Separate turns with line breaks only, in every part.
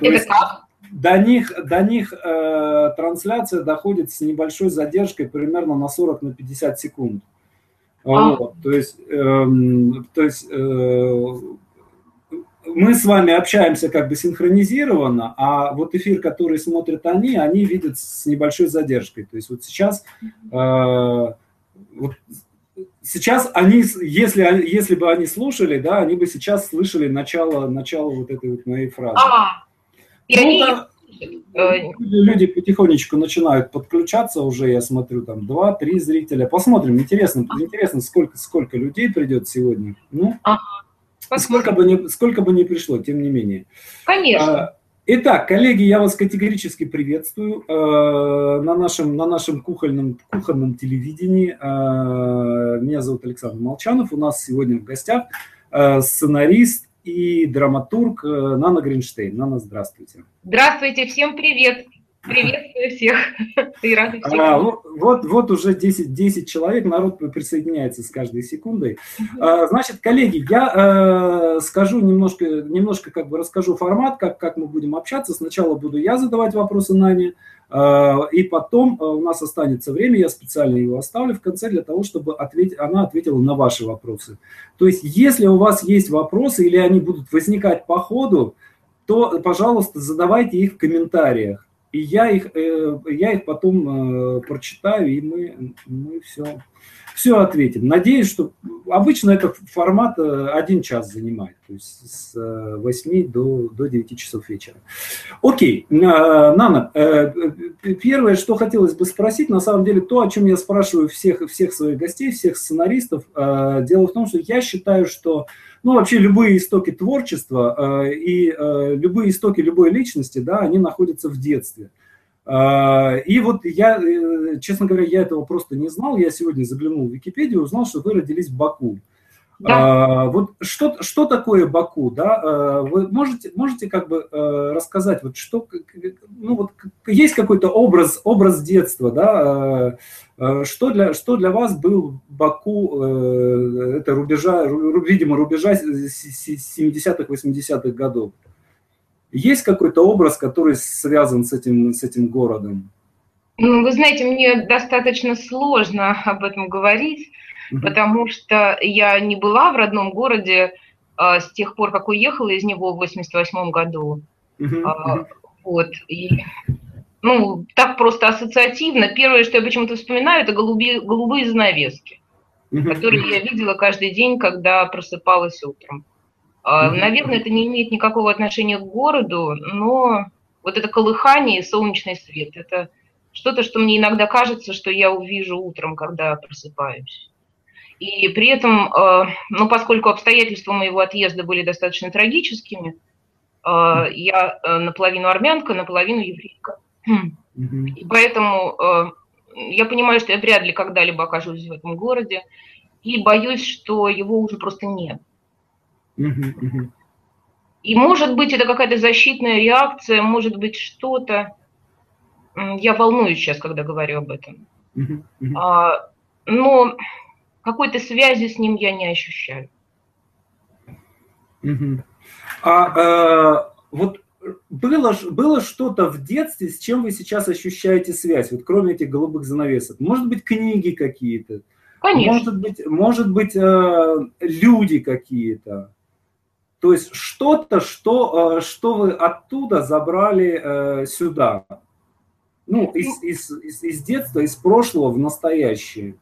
То это есть, как? До них, до них э, трансляция доходит с небольшой задержкой примерно на 40 на 50 секунд. А. Вот, то есть, э, то есть э, мы с вами общаемся как бы синхронизированно, а вот эфир, который смотрят они, они видят с небольшой задержкой. То есть вот сейчас, э, вот сейчас они, если, если бы они слушали, да, они бы сейчас слышали начало, начало вот этой вот моей фразы. А, ну, да, э, люди потихонечку начинают подключаться уже, я смотрю, там два-три зрителя. Посмотрим, интересно, интересно, сколько, сколько людей придет сегодня. Ну, ага. Сколько бы, ни, сколько бы ни пришло, тем не менее.
Конечно.
А, итак, коллеги, я вас категорически приветствую э, на нашем, на нашем кухонном, кухонном телевидении. Э, меня зовут Александр Молчанов. У нас сегодня в гостях э, сценарист и драматург Нана Гринштейн. Нана, здравствуйте.
Здравствуйте, всем привет. Приветствую всех.
И рады всех. А, вот, вот уже 10, 10 человек, народ присоединяется с каждой секундой. А, значит, коллеги, я э, скажу немножко, немножко как бы расскажу формат, как, как мы будем общаться. Сначала буду я задавать вопросы Нане, э, и потом э, у нас останется время, я специально его оставлю в конце для того, чтобы ответить, она ответила на ваши вопросы. То есть, если у вас есть вопросы или они будут возникать по ходу, то, пожалуйста, задавайте их в комментариях. И я их, э, я их потом э, прочитаю, и мы, мы все, все ответим. Надеюсь, что обычно этот формат э, один час занимает, то есть с 8 до, до 9 часов вечера. Окей, Нана, первое, что хотелось бы спросить, на самом деле то, о чем я спрашиваю всех, всех своих гостей, всех сценаристов, дело в том, что я считаю, что ну, вообще любые истоки творчества э, и э, любые истоки любой личности, да, они находятся в детстве. Э, и вот я, э, честно говоря, я этого просто не знал. Я сегодня заглянул в Википедию, узнал, что вы родились в Баку. Да. А, вот что, что такое Баку, да? А, вы можете, можете как бы а, рассказать, вот что, ну вот есть какой-то образ, образ детства, да? А, что для, что для вас был Баку, а, это рубежа, видимо, рубежа 70-х, 80-х годов? Есть какой-то образ, который связан с этим, с этим городом?
Ну, вы знаете, мне достаточно сложно об этом говорить, потому что я не была в родном городе а, с тех пор, как уехала из него в 88 году. А, вот. И, ну, так просто ассоциативно. Первое, что я почему-то вспоминаю, это голубые, голубые занавески, которые я видела каждый день, когда просыпалась утром. А, наверное, это не имеет никакого отношения к городу, но вот это колыхание и солнечный свет – это что-то, что мне иногда кажется, что я увижу утром, когда просыпаюсь. И при этом, э, ну, поскольку обстоятельства моего отъезда были достаточно трагическими, э, я э, наполовину армянка, наполовину еврейка. И поэтому я понимаю, что я вряд ли когда-либо окажусь в этом городе, и боюсь, что его уже просто нет. И может быть, это какая-то защитная реакция, может быть, что-то. Я волнуюсь сейчас, когда говорю об этом. А, но какой-то связи с ним я не ощущаю.
А э, вот было, было что-то в детстве, с чем вы сейчас ощущаете связь, вот кроме этих голубых занавесок? Может быть, книги какие-то?
Конечно.
Может быть, может быть э, люди какие-то? То есть что-то, что, э, что вы оттуда забрали э, сюда? Ну, из, из, из, из детства, из прошлого в настоящее.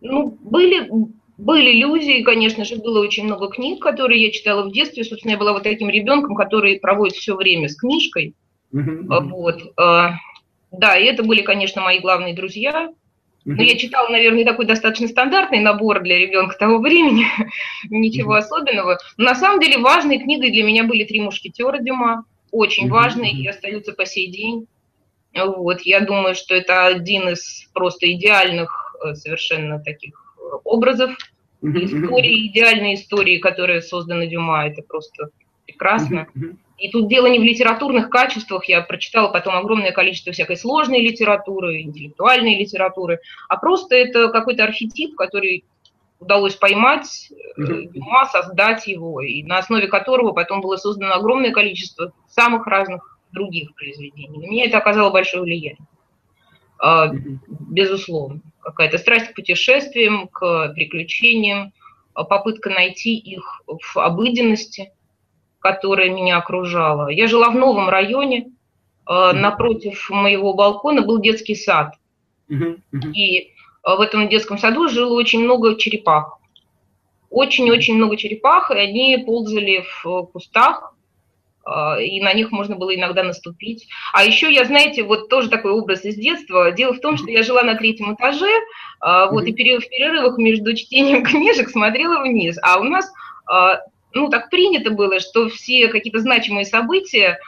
Ну, были, были люди, и, конечно же, было очень много книг, которые я читала в детстве. Собственно, я была вот таким ребенком, который проводит все время с книжкой. Mm-hmm. Вот. А, да, и это были, конечно, мои главные друзья. Но я читала, наверное, такой достаточно стандартный набор для ребенка того времени, ничего особенного. Но на самом деле важной книгой для меня были «Три мушкетера» Дюма, очень важные и остаются по сей день. Вот, я думаю, что это один из просто идеальных Э, совершенно таких образов, истории, идеальные истории, которые созданы Дюма, это просто прекрасно. И тут дело не в литературных качествах, я прочитала потом огромное количество всякой сложной литературы, интеллектуальной литературы, а просто это какой-то архетип, который удалось поймать Дюма, создать его, и на основе которого потом было создано огромное количество самых разных других произведений. На меня это оказало большое влияние. А, безусловно. Какая-то страсть к путешествиям, к приключениям, а, попытка найти их в обыденности, которая меня окружала. Я жила в новом районе, а, напротив моего балкона был детский сад. И в этом детском саду жило очень много черепах. Очень-очень много черепах, и они ползали в кустах, а, и на них можно было иногда наступить. А еще я, знаете, вот тоже такой образ из детства. Дело в том, что я жила на третьем этаже, вот, и в перерывах между чтением книжек смотрела вниз. А у нас, ну, так принято было, что все какие-то значимые события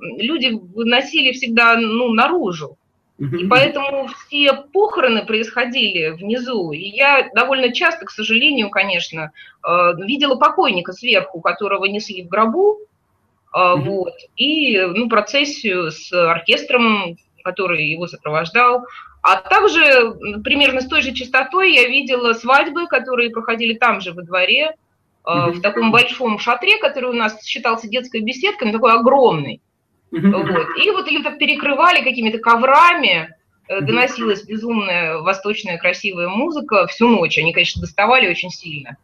люди выносили всегда, ну, наружу. И поэтому все похороны происходили внизу. И я довольно часто, к сожалению, конечно, видела покойника сверху, которого несли в гробу, Mm-hmm. Вот. И ну, процессию с оркестром, который его сопровождал. А также примерно с той же частотой я видела свадьбы, которые проходили там же во дворе, mm-hmm. в таком большом шатре, который у нас считался детской беседкой, но такой огромный. Mm-hmm. Вот. И вот ее так перекрывали какими-то коврами, mm-hmm. доносилась безумная восточная красивая музыка всю ночь. Они, конечно, доставали очень сильно.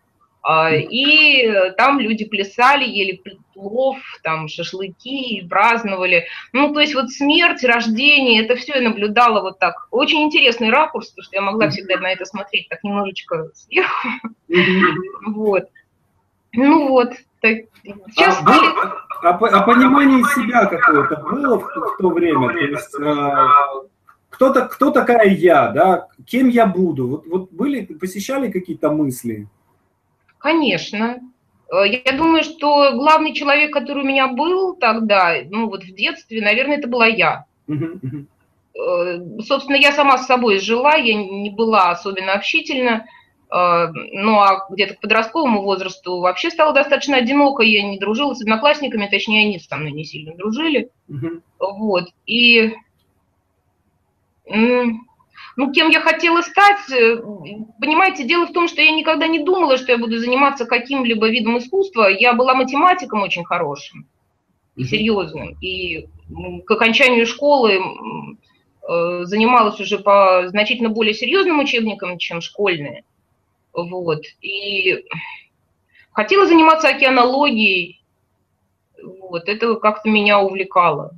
А, и там люди плясали, ели плов, там шашлыки, праздновали. Ну, то есть вот смерть, рождение, это все я наблюдала вот так. Очень интересный ракурс, потому что я могла всегда на это смотреть так немножечко сверху. Вот. Ну вот. Так,
сейчас а, был, а, а понимание себя какое-то было в, в то время? То есть, а, кто, кто такая я, да? Кем я буду? Вот, вот были, посещали какие-то мысли?
Конечно. Э, я думаю, что главный человек, который у меня был тогда, ну вот в детстве, наверное, это была я. Э, собственно, я сама с собой жила, я не была особенно общительна. Э, ну а где-то к подростковому возрасту вообще стала достаточно одиноко, я не дружила с одноклассниками, точнее, они со мной не сильно дружили. Вот. И ну, кем я хотела стать, э, понимаете, дело в том, что я никогда не думала, что я буду заниматься каким-либо видом искусства. Я была математиком очень хорошим и серьезным. И к окончанию школы э, занималась уже по значительно более серьезным учебникам, чем школьные. Вот. И хотела заниматься океанологией. Вот. Это как-то меня увлекало.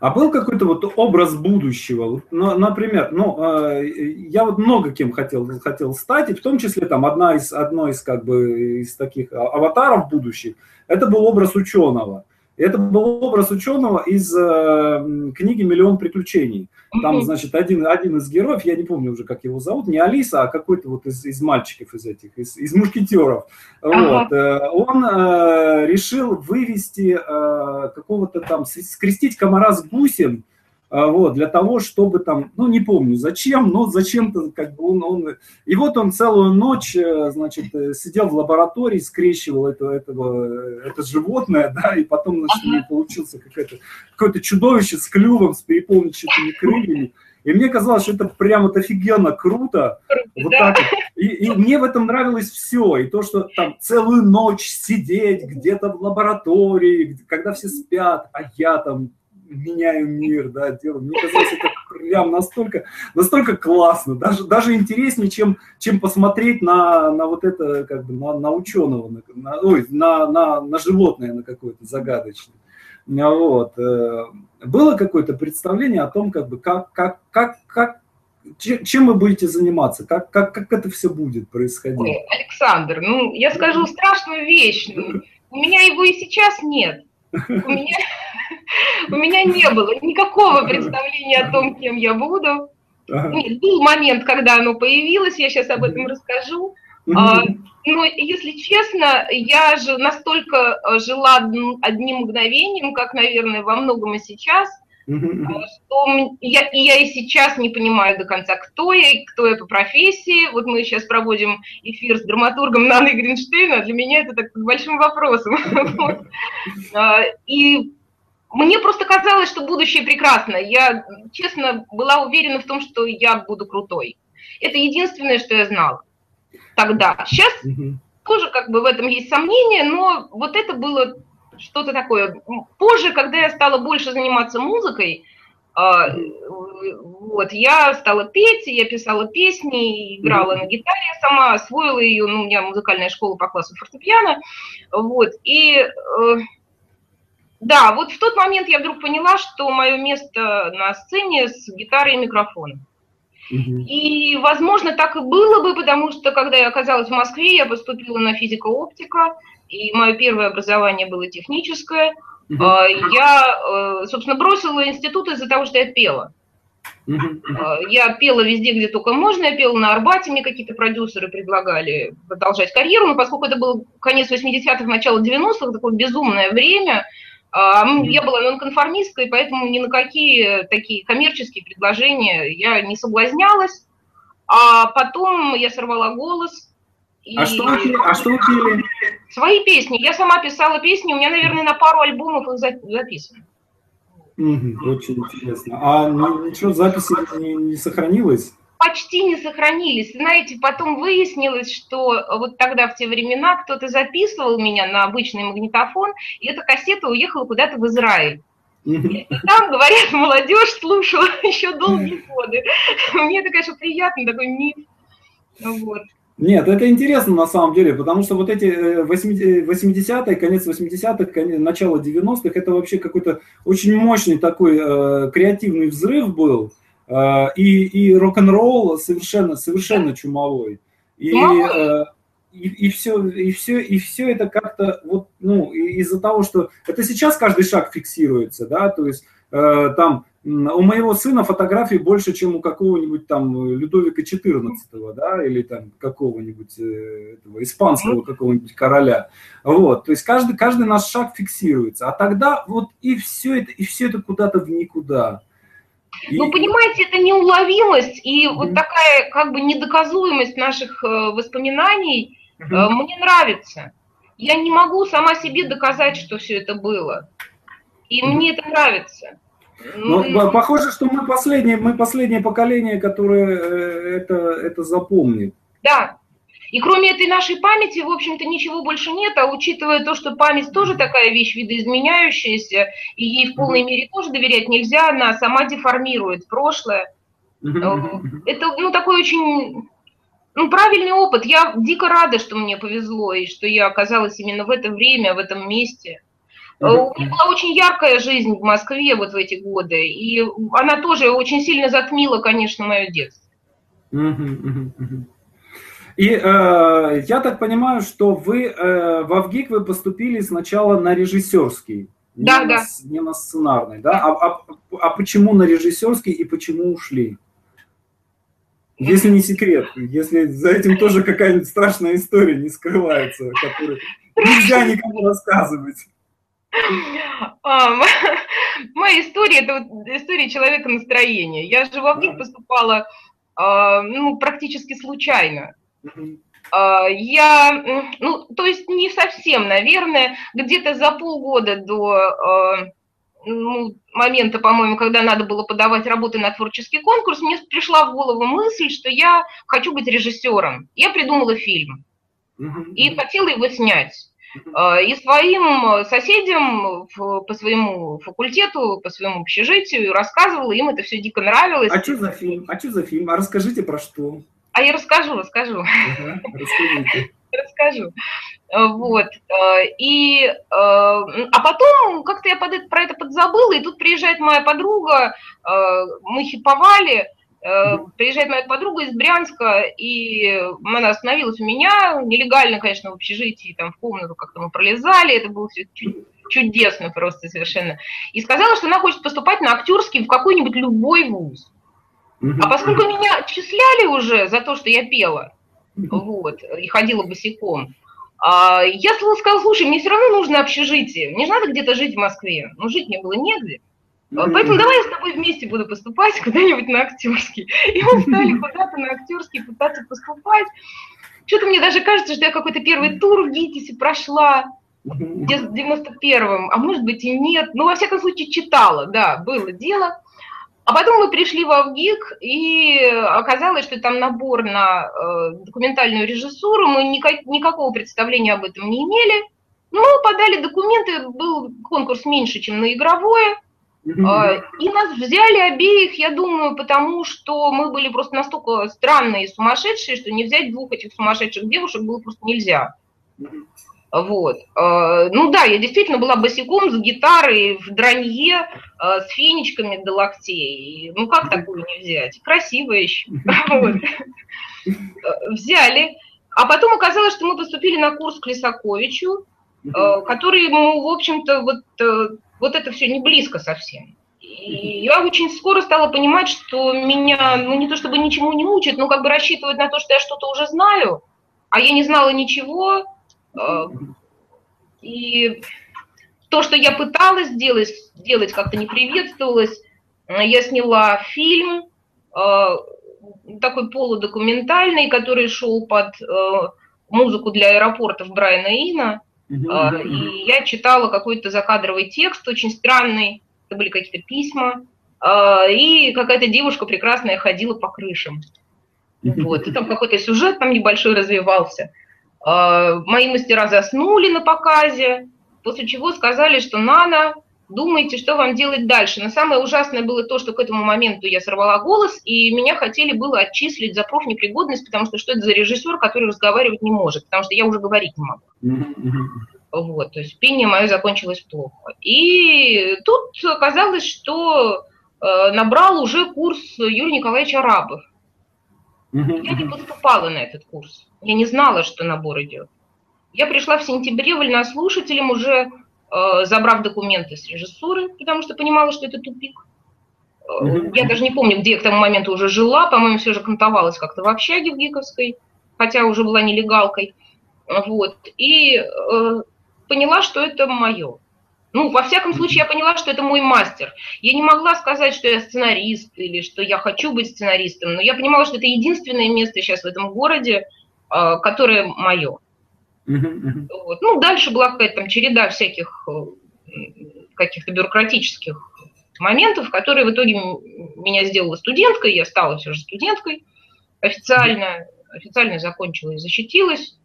А был какой-то вот образ будущего? Ну, например, ну, э, я вот много кем хотел, хотел стать, и в том числе там одна из, одно из как бы из таких аватаров будущих, это был образ ученого. Это был образ ученого из э, книги «Миллион приключений». Там, значит, один, один из героев, я не помню уже, как его зовут, не Алиса, а какой-то вот из, из мальчиков из этих, из, из мушкетеров. Вот. Э, он э, решил вывести э, какого-то там, скрестить комара с гусем, вот, для того, чтобы там, ну, не помню зачем, но зачем-то, как бы он, он, и вот он целую ночь, э, значит, э, сидел в лаборатории, скрещивал это, этого, это животное, да, и потом, значит, у него получился какое-то, какое-то чудовище с клювом, с переполненными крыльями, и мне казалось, что это прям вот офигенно круто. Вот да. так. И, и мне в этом нравилось все. И то, что там целую ночь сидеть где-то в лаборатории, когда все спят, а я там меняю мир, да, делаю. Мне казалось, это прям настолько, настолько классно, даже, даже интереснее, чем, чем посмотреть на, на вот это, как бы, на, на ученого, на, на, ой, на, на, на животное, на какое-то загадочное. Вот. Э, было какое-то представление о том, как бы, как, как, как, как чем вы будете заниматься? Как, как, как это все будет происходить? Ой,
Александр, ну, я скажу страшную вещь. У меня его и сейчас нет. У меня, у меня не было никакого представления о том, кем я буду. Нет, был момент, когда оно появилось, я сейчас об этом расскажу. А, но, если честно, я же настолько э, жила одним мгновением, как, наверное, во многом и сейчас – что я, и я и сейчас не понимаю до конца, кто я кто я по профессии. Вот мы сейчас проводим эфир с драматургом Наной Гринштейна, для меня это так большим вопросом. А, и мне просто казалось, что будущее прекрасно. Я, честно, была уверена в том, что я буду крутой. Это единственное, что я знала. тогда. Сейчас угу. тоже как бы в этом есть сомнения, но вот это было что-то такое. Позже, когда я стала больше заниматься музыкой, а, вот, я стала петь, я писала песни, играла на гитаре сама, освоила ее, ну, у меня музыкальная школа по классу фортепиано, вот, и э, да, вот в тот момент я вдруг поняла, что мое место на сцене с гитарой и микрофоном. И, возможно, так и было бы, потому что, когда я оказалась в Москве, я поступила на физико-оптика, и мое первое образование было техническое. Угу. Я, э, собственно, бросила институт из-за того, что я пела. Угу. Я пела везде, где только можно, я пела на Арбате, мне какие-то продюсеры предлагали продолжать карьеру, но поскольку это был конец 80-х, начало 90-х, такое безумное время, а, я была нонконформисткой, поэтому ни на какие такие коммерческие предложения я не соблазнялась. А потом я сорвала голос.
А, что а что пели?
Свои песни. Я сама писала песни, у меня, наверное, на пару альбомов их записано.
Угу, очень интересно. А ничего, записи не, не сохранилось?
Почти не сохранились. Знаете, потом выяснилось, что вот тогда в те времена кто-то записывал меня на обычный магнитофон, и эта кассета уехала куда-то в Израиль. И там, говорят, молодежь слушала еще долгие годы. Мне это, конечно, приятно, такой миф. Вот.
Нет, это интересно на самом деле, потому что вот эти 80-е, э, конец 80-х, начало 90-х, это вообще какой-то очень мощный такой э, креативный взрыв был. Э, и, и рок-н-ролл совершенно, совершенно чумовой. И, э, и, и, все, и, все, и все это как-то вот, ну, из-за того, что это сейчас каждый шаг фиксируется, да, то есть э, там у моего сына фотографий больше, чем у какого-нибудь там Людовика XIV, да, или там какого-нибудь этого испанского какого-нибудь короля. Вот, то есть каждый, каждый наш шаг фиксируется. А тогда вот и все это, и все это куда-то в никуда.
Ну, понимаете, это неуловимость и mm-hmm. вот такая как бы недоказуемость наших э, воспоминаний mm-hmm. мне нравится. Я не могу сама себе доказать, что все это было. И mm-hmm. мне это нравится.
Ну, mm-hmm. похоже, что мы последнее, мы последнее поколение, которое э, это, это запомнит.
Да, и кроме этой нашей памяти, в общем-то, ничего больше нет, а учитывая то, что память тоже такая вещь видоизменяющаяся, и ей в полной мере тоже доверять нельзя, она сама деформирует прошлое. Это ну, такой очень ну, правильный опыт. Я дико рада, что мне повезло, и что я оказалась именно в это время, в этом месте. У меня была очень яркая жизнь в Москве вот в эти годы, и она тоже очень сильно затмила, конечно, мое детство.
И э, я так понимаю, что вы э, в Авгик вы поступили сначала на режиссерский,
да,
не,
да.
На, не на сценарный, да? А, а, а почему на режиссерский и почему ушли? Если не секрет, если за этим тоже какая-нибудь страшная история не скрывается, которую нельзя никому рассказывать.
А, моя история – это вот история человека настроения. Я же в Авгик поступала а, ну, практически случайно. А, я, ну, то есть не совсем, наверное, где-то за полгода до а, ну, момента, по-моему, когда надо было подавать работы на творческий конкурс, мне пришла в голову мысль, что я хочу быть режиссером. Я придумала фильм и хотела его снять. А, и своим соседям по своему факультету, по своему общежитию рассказывала, им это все дико нравилось.
А что за фильм? А что за фильм? А расскажите про что?
А я расскажу, расскажу. Расскажу. Вот. Э, и, э, а потом как-то я под это, про это подзабыла, и тут приезжает моя подруга, э, мы хиповали, приезжает моя подруга из Брянска, и она остановилась у меня, нелегально, конечно, в общежитии, там в комнату как-то мы пролезали, это было все чудесно просто совершенно, и сказала, что она хочет поступать на актерский в какой-нибудь любой вуз. А поскольку меня отчисляли уже за то, что я пела, вот, и ходила босиком, а, я сказала, слушай, мне все равно нужно общежитие, мне же надо где-то жить в Москве, но жить мне было негде. Поэтому давай я с тобой вместе буду поступать куда-нибудь на актерский. И мы стали куда-то на актерский пытаться поступать. Что-то мне даже кажется, что я какой-то первый тур в ГИТИСе прошла в 91-м, а может быть и нет. Ну, во всяком случае, читала, да, было дело. А потом мы пришли в Авгик, и оказалось, что там набор на э, документальную режиссуру, мы никак, никакого представления об этом не имели. Ну, подали документы, был конкурс меньше, чем на игровое, а, и нас взяли обеих, я думаю, потому что мы были просто настолько странные и сумасшедшие, что не взять двух этих сумасшедших девушек было просто нельзя. Вот. А, ну да, я действительно была босиком с гитарой в дранье, а, с фенечками до локтей. Ну как такую не взять? Красивая еще. Взяли. А потом оказалось, что мы поступили на курс к Лисаковичу, который, ну, в общем-то, вот, э, вот это все не близко совсем. И я очень скоро стала понимать, что меня, ну не то чтобы ничему не учат, но как бы рассчитывают на то, что я что-то уже знаю, а я не знала ничего, Э, и то, что я пыталась сделать, делать как-то не приветствовалось. Я сняла фильм, э, такой полудокументальный, который шел под э, музыку для аэропортов Брайана Ина. И я читала какой-то закадровый текст, очень странный, это были какие-то письма, и какая-то девушка прекрасная ходила по крышам. Вот, и там какой-то сюжет там небольшой развивался. А, мои мастера заснули на показе, после чего сказали, что Нана, думайте, что вам делать дальше. Но самое ужасное было то, что к этому моменту я сорвала голос, и меня хотели было отчислить за профнепригодность, потому что что это за режиссер, который разговаривать не может, потому что я уже говорить не могу. Вот, то есть пение мое закончилось плохо. И тут оказалось, что э, набрал уже курс Юрий Николаевич Арабов. Я не поступала на этот курс. Я не знала, что набор идет. Я пришла в сентябре вольнослушателем, уже э, забрав документы с режиссуры, потому что понимала, что это тупик. Э, я даже не помню, где я к тому моменту уже жила, по-моему, все же кантовалась как-то в общаге в Гиковской, хотя уже была нелегалкой. Вот. И э, поняла, что это мое. Ну, во всяком случае, я поняла, что это мой мастер. Я не могла сказать, что я сценарист или что я хочу быть сценаристом, но я понимала, что это единственное место сейчас в этом городе, а, которое мое. Вот. Ну, дальше была какая-то там череда всяких э, каких-то бюрократических моментов, которые в итоге меня сделала студенткой, я стала все же студенткой официально, официально закончила и защитилась.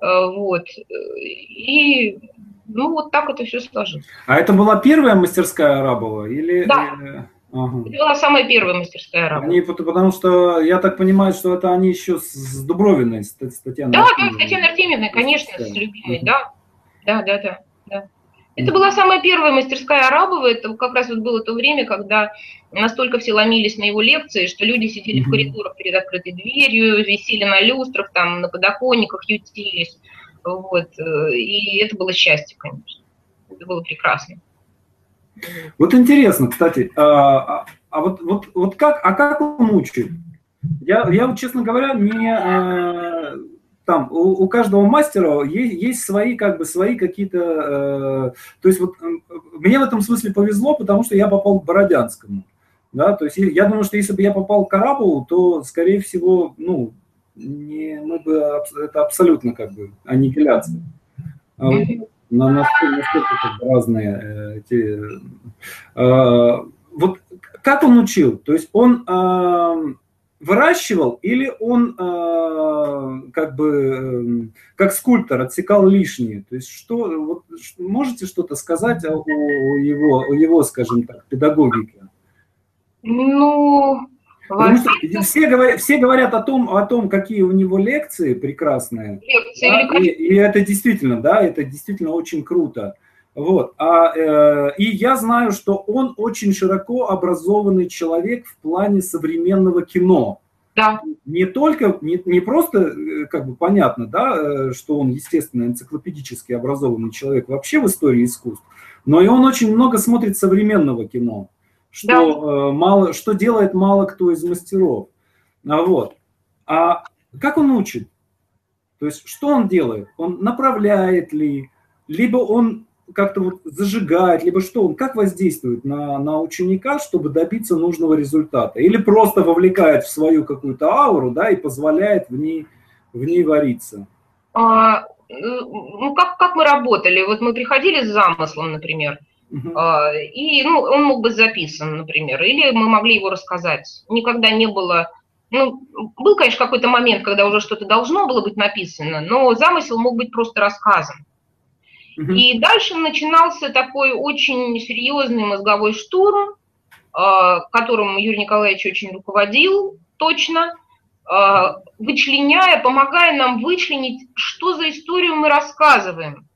Э, вот. И ну, вот так это все сложилось.
А это была первая мастерская Арабова? Или...
Да. Ага. Это была самая первая мастерская Арабова.
Они, потому что я так понимаю, что это они еще с Дубровиной, с Татьяной
Да, да, с Татьяной Артемьевной, конечно, с любимой, да. Да, да, да. да. Это была самая первая мастерская Арабова, это как раз вот было то время, когда настолько все ломились на его лекции, что люди сидели в коридорах перед открытой дверью, висели на люстрах, там, на подоконниках ютились. Вот. Э, и это было счастье, конечно. Это было прекрасно.
Вот интересно, кстати, а, а, а вот, вот, вот как, а как он учит? Я, я вот, честно говоря, не а, там у, у каждого мастера есть, есть свои как бы свои какие-то, э, то есть вот мне в этом смысле повезло, потому что я попал к Бородянскому, да, то есть я думаю, что если бы я попал к Карабову, то скорее всего, ну не, мы бы это абсолютно как бы аннигиляция. А вот, на, настолько, настолько как бы разные э, эти. Э, вот как он учил? То есть он э, выращивал или он э, как бы э, как скульптор отсекал лишнее? То есть что вот можете что-то сказать о, о его о его, скажем так, педагогике?
Ну,
все, говорят, все говорят о том, о том, какие у него лекции прекрасные. Лекции, да, и, и это действительно, да, это действительно очень круто. Вот. А, э, и я знаю, что он очень широко образованный человек в плане современного кино.
Да.
Не только, не, не просто, э, как бы понятно, да, э, что он, естественно, энциклопедически образованный человек вообще в истории искусств, но и он очень много смотрит современного кино что, да. э, мало, что делает мало кто из мастеров. А, вот. а как он учит? То есть что он делает? Он направляет ли, либо он как-то вот зажигает, либо что он, как воздействует на, на ученика, чтобы добиться нужного результата? Или просто вовлекает в свою какую-то ауру, да, и позволяет в ней, в ней вариться?
А, ну, как, как мы работали? Вот мы приходили с замыслом, например, Uh-huh. И ну, он мог быть записан, например, или мы могли его рассказать. Никогда не было... Ну, был, конечно, какой-то момент, когда уже что-то должно было быть написано, но замысел мог быть просто рассказан. Uh-huh. И дальше начинался такой очень серьезный мозговой штурм, а, которым Юрий Николаевич очень руководил точно, а, вычленяя, помогая нам вычленить, что за историю мы рассказываем.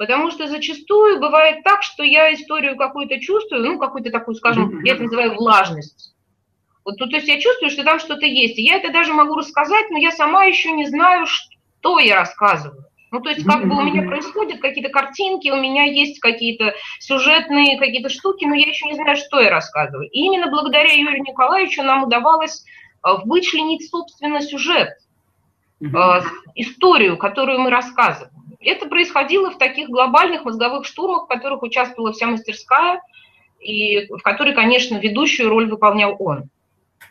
Потому что зачастую бывает так, что я историю какую-то чувствую, ну, какую-то такую, скажем, я это называю влажность. Вот, ну, то есть я чувствую, что там что-то есть. И я это даже могу рассказать, но я сама еще не знаю, что я рассказываю. Ну, то есть как бы у меня происходят какие-то картинки, у меня есть какие-то сюжетные какие-то штуки, но я еще не знаю, что я рассказываю. И именно благодаря Юрию Николаевичу нам удавалось а, вычленить, собственно, сюжет, а, историю, которую мы рассказываем. Это происходило в таких глобальных мозговых штурмах, в которых участвовала вся мастерская, и в которой, конечно, ведущую роль выполнял он.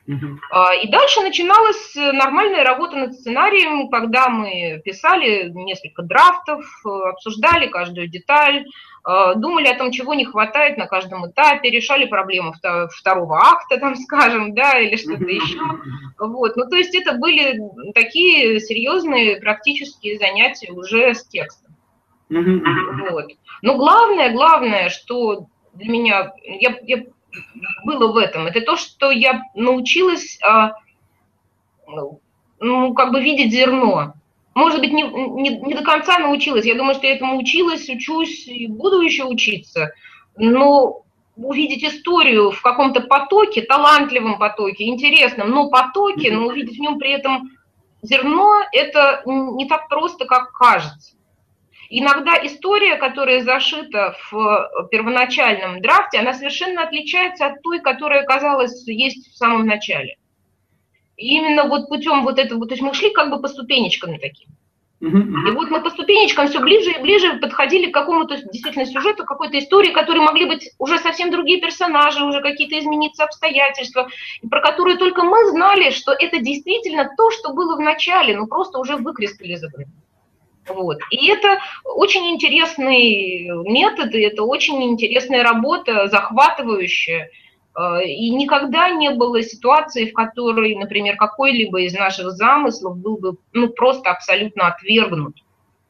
Uh-huh. И дальше начиналась нормальная работа над сценарием, когда мы писали несколько драфтов, обсуждали каждую деталь, а, думали о том, чего не хватает на каждом этапе, решали проблему второго акта, там, скажем, да, или что-то еще. Вот. Ну, то есть это были такие серьезные практические занятия уже с текстом. Вот. Но главное, главное, что для меня, я, я было в этом, это то, что я научилась, а, ну, как бы видеть зерно. Может быть, не, не, не до конца научилась. Я думаю, что я этому училась, учусь и буду еще учиться. Но увидеть историю в каком-то потоке, талантливом потоке, интересном, но потоке, но увидеть в нем при этом зерно, это не так просто, как кажется. Иногда история, которая зашита в первоначальном драфте, она совершенно отличается от той, которая, казалось, есть в самом начале. И именно вот путем вот этого, то есть мы шли как бы по ступенечкам таким. И вот мы по ступенечкам все ближе и ближе подходили к какому-то действительно сюжету, какой-то истории, которые могли быть уже совсем другие персонажи, уже какие-то измениться обстоятельства, про которые только мы знали, что это действительно то, что было в начале, но просто уже выкристаллизовано. Вот. И это очень интересный метод, и это очень интересная работа, захватывающая. Э, и никогда не было ситуации, в которой, например, какой-либо из наших замыслов был бы ну, просто абсолютно отвергнут.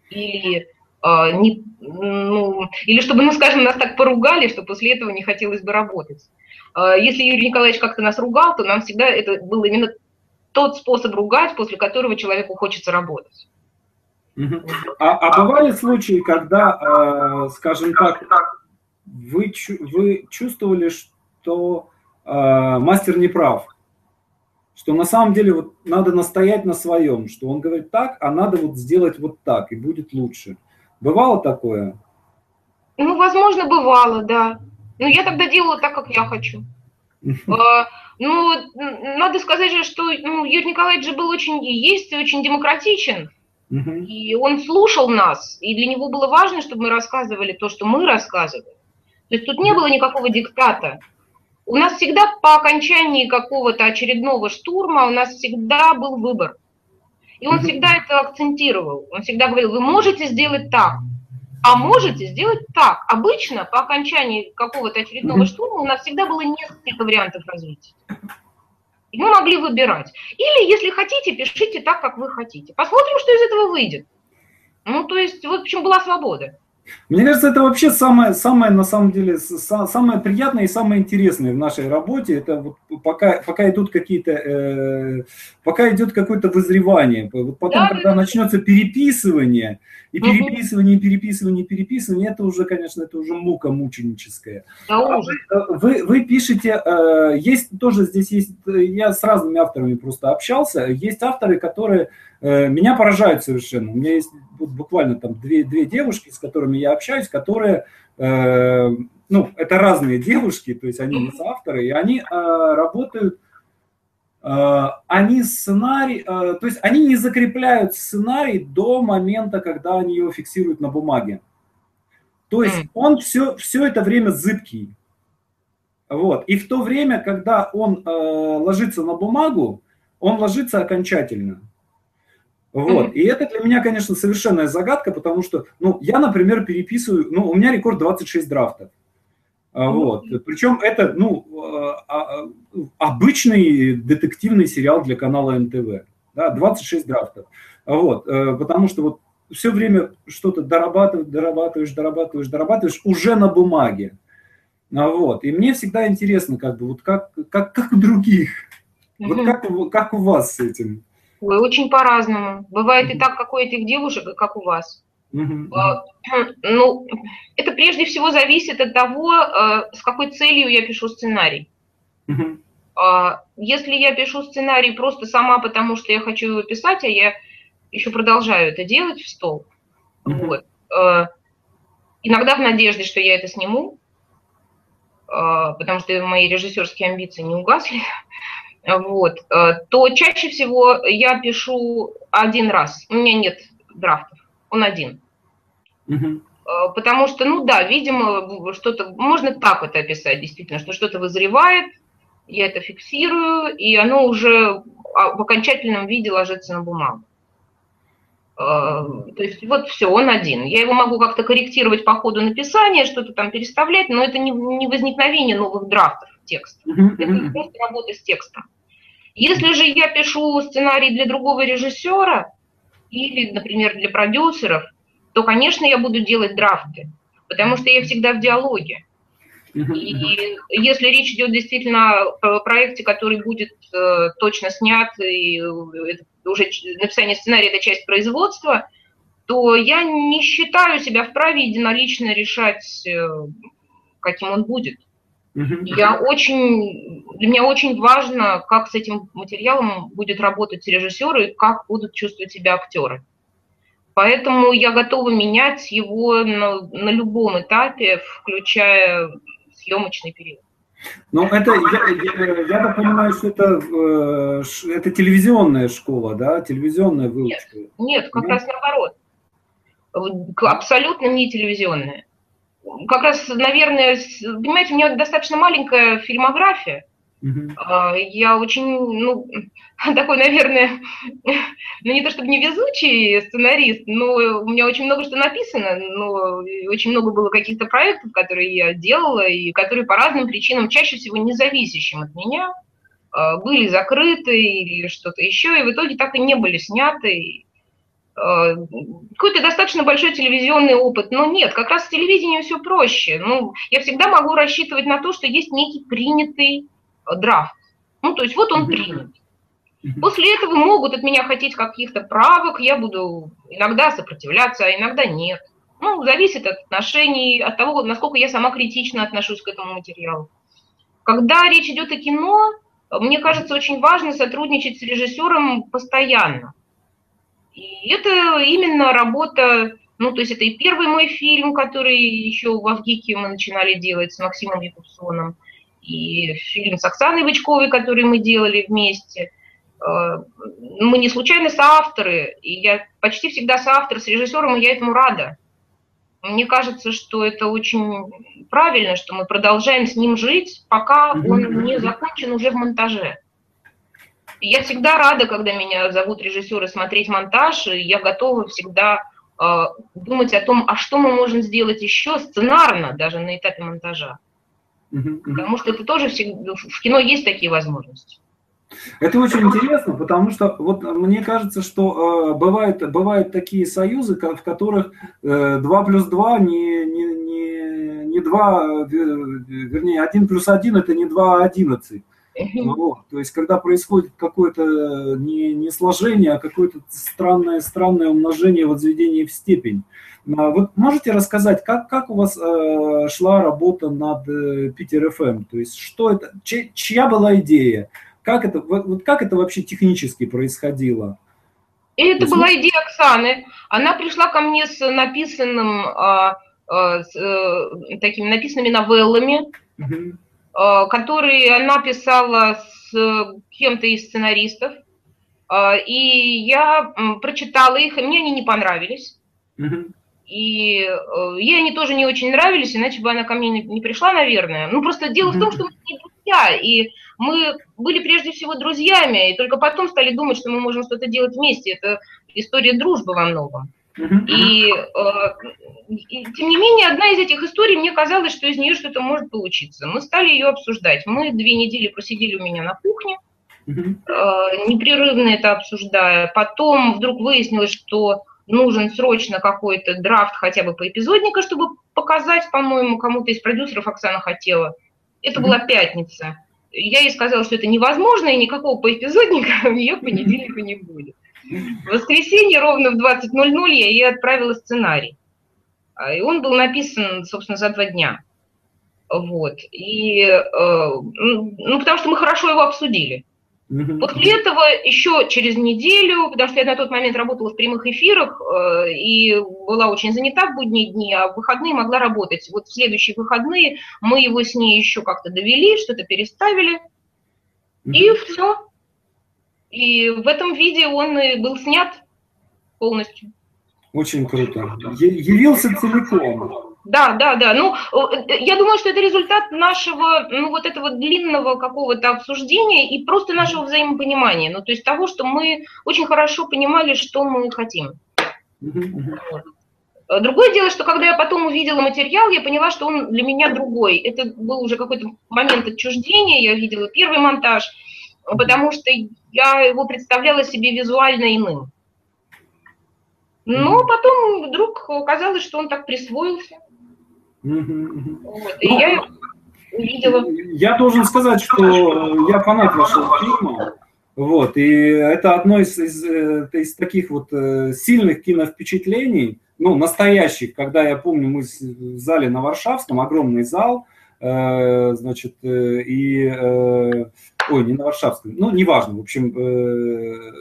Или, э, не, ну, или чтобы, ну, скажем, нас так поругали, что после этого не хотелось бы работать. Э, если Юрий Николаевич как-то нас ругал, то нам всегда это был именно тот способ ругать, после которого человеку хочется работать.
А, а бывали случаи, когда, э, скажем так, вы, вы чувствовали, что э, мастер не прав? Что на самом деле вот надо настоять на своем, что он говорит так, а надо вот сделать вот так, и будет лучше. Бывало такое?
Ну, возможно, бывало, да. Но я тогда делала так, как я хочу. А, ну, надо сказать же, что ну, Юрий Николаевич же был очень, есть очень демократичен. И он слушал нас, и для него было важно, чтобы мы рассказывали то, что мы рассказывали. То есть тут не было никакого диктата. У нас всегда по окончании какого-то очередного штурма у нас всегда был выбор. И он всегда это акцентировал. Он всегда говорил, вы можете сделать так, а можете сделать так. Обычно по окончании какого-то очередного штурма у нас всегда было несколько вариантов развития. Мы могли выбирать. Или, если хотите, пишите так, как вы хотите. Посмотрим, что из этого выйдет. Ну, то есть, вот в общем, была свобода.
Мне кажется, это вообще самое, самое на самом деле, самое приятное и самое интересное в нашей работе. Это вот пока, пока идут какие-то, э, пока идет какое-то вызревание. Вот потом, да, когда да. начнется переписывание, и переписывание, и переписывание, и переписывание, это уже, конечно, это уже мука мученическая. Да, а вы, э, вы, вы пишете, э, есть тоже здесь есть, я с разными авторами просто общался, есть авторы, которые э, меня поражают совершенно. У меня есть буквально там две, две девушки, с которыми я общаюсь, которые, ну, это разные девушки, то есть они не соавторы, и они работают Э, они сценарий, э, то есть они не закрепляют сценарий до момента, когда они его фиксируют на бумаге. То есть он все, все это время зыбкий. Вот. И в то время, когда он э, ложится на бумагу, он ложится окончательно. Вот. И это для меня, конечно, совершенная загадка, потому что, ну, я, например, переписываю, ну, у меня рекорд 26 драфтов. А, вот. Причем это ну, а, а, обычный детективный сериал для канала НТВ. Да, 26 драфтов. Вот. Э, потому что вот все время что-то дорабатываешь, дорабатываешь, дорабатываешь, дорабатываешь уже на бумаге. Вот. И мне всегда интересно, как бы, вот как, как, как у других. Вот как, как у вас с этим?
Ой, очень по-разному. Бывает и так, как у этих девушек, как у вас. Uh-huh. Ну, это прежде всего зависит от того, э, с какой целью я пишу сценарий. Uh-huh. Если я пишу сценарий просто сама, потому что я хочу его писать, а я еще продолжаю это делать в стол, uh-huh. вот. Э, иногда в надежде, что я это сниму, потому что мои режиссерские амбиции не угасли, вот, то чаще всего я пишу один раз. У меня нет драфтов он один. Угу. Потому что, ну да, видимо, что-то, можно так это описать, действительно, что что-то вызревает, я это фиксирую, и оно уже а, в окончательном виде ложится на бумагу. А, то есть вот все, он один. Я его могу как-то корректировать по ходу написания, что-то там переставлять, но это не, не возникновение новых драфтов текста. Это просто работа с текстом. Если же я пишу сценарий для другого режиссера, или, например, для продюсеров, то, конечно, я буду делать драфты, потому что я всегда в диалоге. И если речь идет действительно о проекте, который будет э, точно снят, и это уже написание сценария – это часть производства, то я не считаю себя вправе единолично решать, э, каким он будет. Я очень, для меня очень важно, как с этим материалом будет работать режиссер и как будут чувствовать себя актеры. Поэтому я готова менять его на, на любом этапе, включая съемочный период.
Ну, это, я, я, я так понимаю, что это, э, это телевизионная школа, да, телевизионная выучка?
Нет, нет как нет? раз наоборот. Абсолютно не телевизионная как раз, наверное, понимаете, у меня достаточно маленькая фильмография. Uh-huh. Я очень, ну, такой, наверное, ну не то чтобы невезучий сценарист, но у меня очень много что написано, но очень много было каких-то проектов, которые я делала, и которые по разным причинам, чаще всего независящим от меня, а, были закрыты или что-то еще, и в итоге так и не были сняты. Какой-то достаточно большой телевизионный опыт, но нет, как раз с телевидением все проще. Ну, я всегда могу рассчитывать на то, что есть некий принятый э, драфт. Ну, то есть вот он принят. После этого могут от меня хотеть каких-то правок, я буду иногда сопротивляться, а иногда нет. Ну, зависит от отношений, от того, насколько я сама критично отношусь к этому материалу. Когда речь идет о кино, мне кажется, очень важно сотрудничать с режиссером постоянно. И это именно работа, ну, то есть это и первый мой фильм, который еще в Авгике мы начинали делать с Максимом Якубсоном, и фильм с Оксаной Бычковой, который мы делали вместе. Э, мы не случайно соавторы, и я почти всегда соавтор с режиссером, и я этому рада. Мне кажется, что это очень правильно, что мы продолжаем с ним жить, пока он не закончен уже в монтаже. Я всегда рада, когда меня зовут режиссеры смотреть монтаж, и я готова всегда э, думать о том, а что мы можем сделать еще сценарно, даже на этапе монтажа. Потому что это тоже всегда, в кино есть такие возможности.
Это очень интересно, потому что вот мне кажется, что э, бывают, бывают такие союзы, в которых э, 2 плюс 2 не, не, не, не 2, э, вернее, 1 плюс 1 это не 2, а 11. Вот. То есть, когда происходит какое-то не, не сложение, а какое-то странное, странное умножение, возведение в степень. А вот можете рассказать, как, как у вас э, шла работа над э, Питер ФМ? Эм? То есть, что это, чья, чья была идея? Как это, вот, вот как это вообще технически происходило?
И это есть, была идея Оксаны. Она пришла ко мне с написанным, э, э, с, э, такими написанными новеллами. Угу Э, которые она писала с кем-то из сценаристов. Э, и я прочитала их, и мне они не понравились. И э, ей они тоже не очень нравились, иначе бы она ко мне не пришла, наверное. Ну, просто дело в том, что мы не друзья, и мы были прежде всего друзьями, и только потом стали думать, что мы можем что-то делать вместе. Это история дружбы во многом. И, э, и, тем не менее, одна из этих историй, мне казалось, что из нее что-то может получиться. Мы стали ее обсуждать. Мы две недели просидели у меня на кухне, э, непрерывно это обсуждая. Потом вдруг выяснилось, что нужен срочно какой-то драфт хотя бы по эпизодника, чтобы показать, по-моему, кому-то из продюсеров Оксана хотела. Это была пятница. Я ей сказала, что это невозможно, и никакого поэпизодника у нее в понедельника не будет. В воскресенье ровно в 20.00 я ей отправила сценарий. А, и он был написан, собственно, за два дня. Вот. И, э, ну, потому что мы хорошо его обсудили. После этого еще через неделю, потому что я на тот момент работала в прямых эфирах э, и была очень занята в будние дни, а в выходные могла работать. Вот в следующие выходные мы его с ней еще как-то довели, что-то переставили, и все. И в этом виде он и был снят полностью.
Очень круто. Явился целиком.
Да, да, да. Ну, э, я думаю, что это результат нашего, ну, вот этого длинного какого-то обсуждения и просто нашего взаимопонимания. Ну, то есть того, что мы очень хорошо понимали, что мы хотим. Другое дело, что когда я потом увидела материал, я поняла, что он для меня другой. Это был уже какой-то момент отчуждения, я видела первый монтаж, потому что я его представляла себе визуально иным. Но потом вдруг оказалось, что он так присвоился.
Вот, и ну, я увидела. Я должен сказать, что я фанат вашего фильма. Вот, и это одно из, из, э, из таких вот э, сильных киновпечатлений, ну, настоящих, когда я помню, мы в зале на Варшавском, огромный зал, э, значит, э, и, э, ой, не на Варшавском, ну, неважно, в общем, э,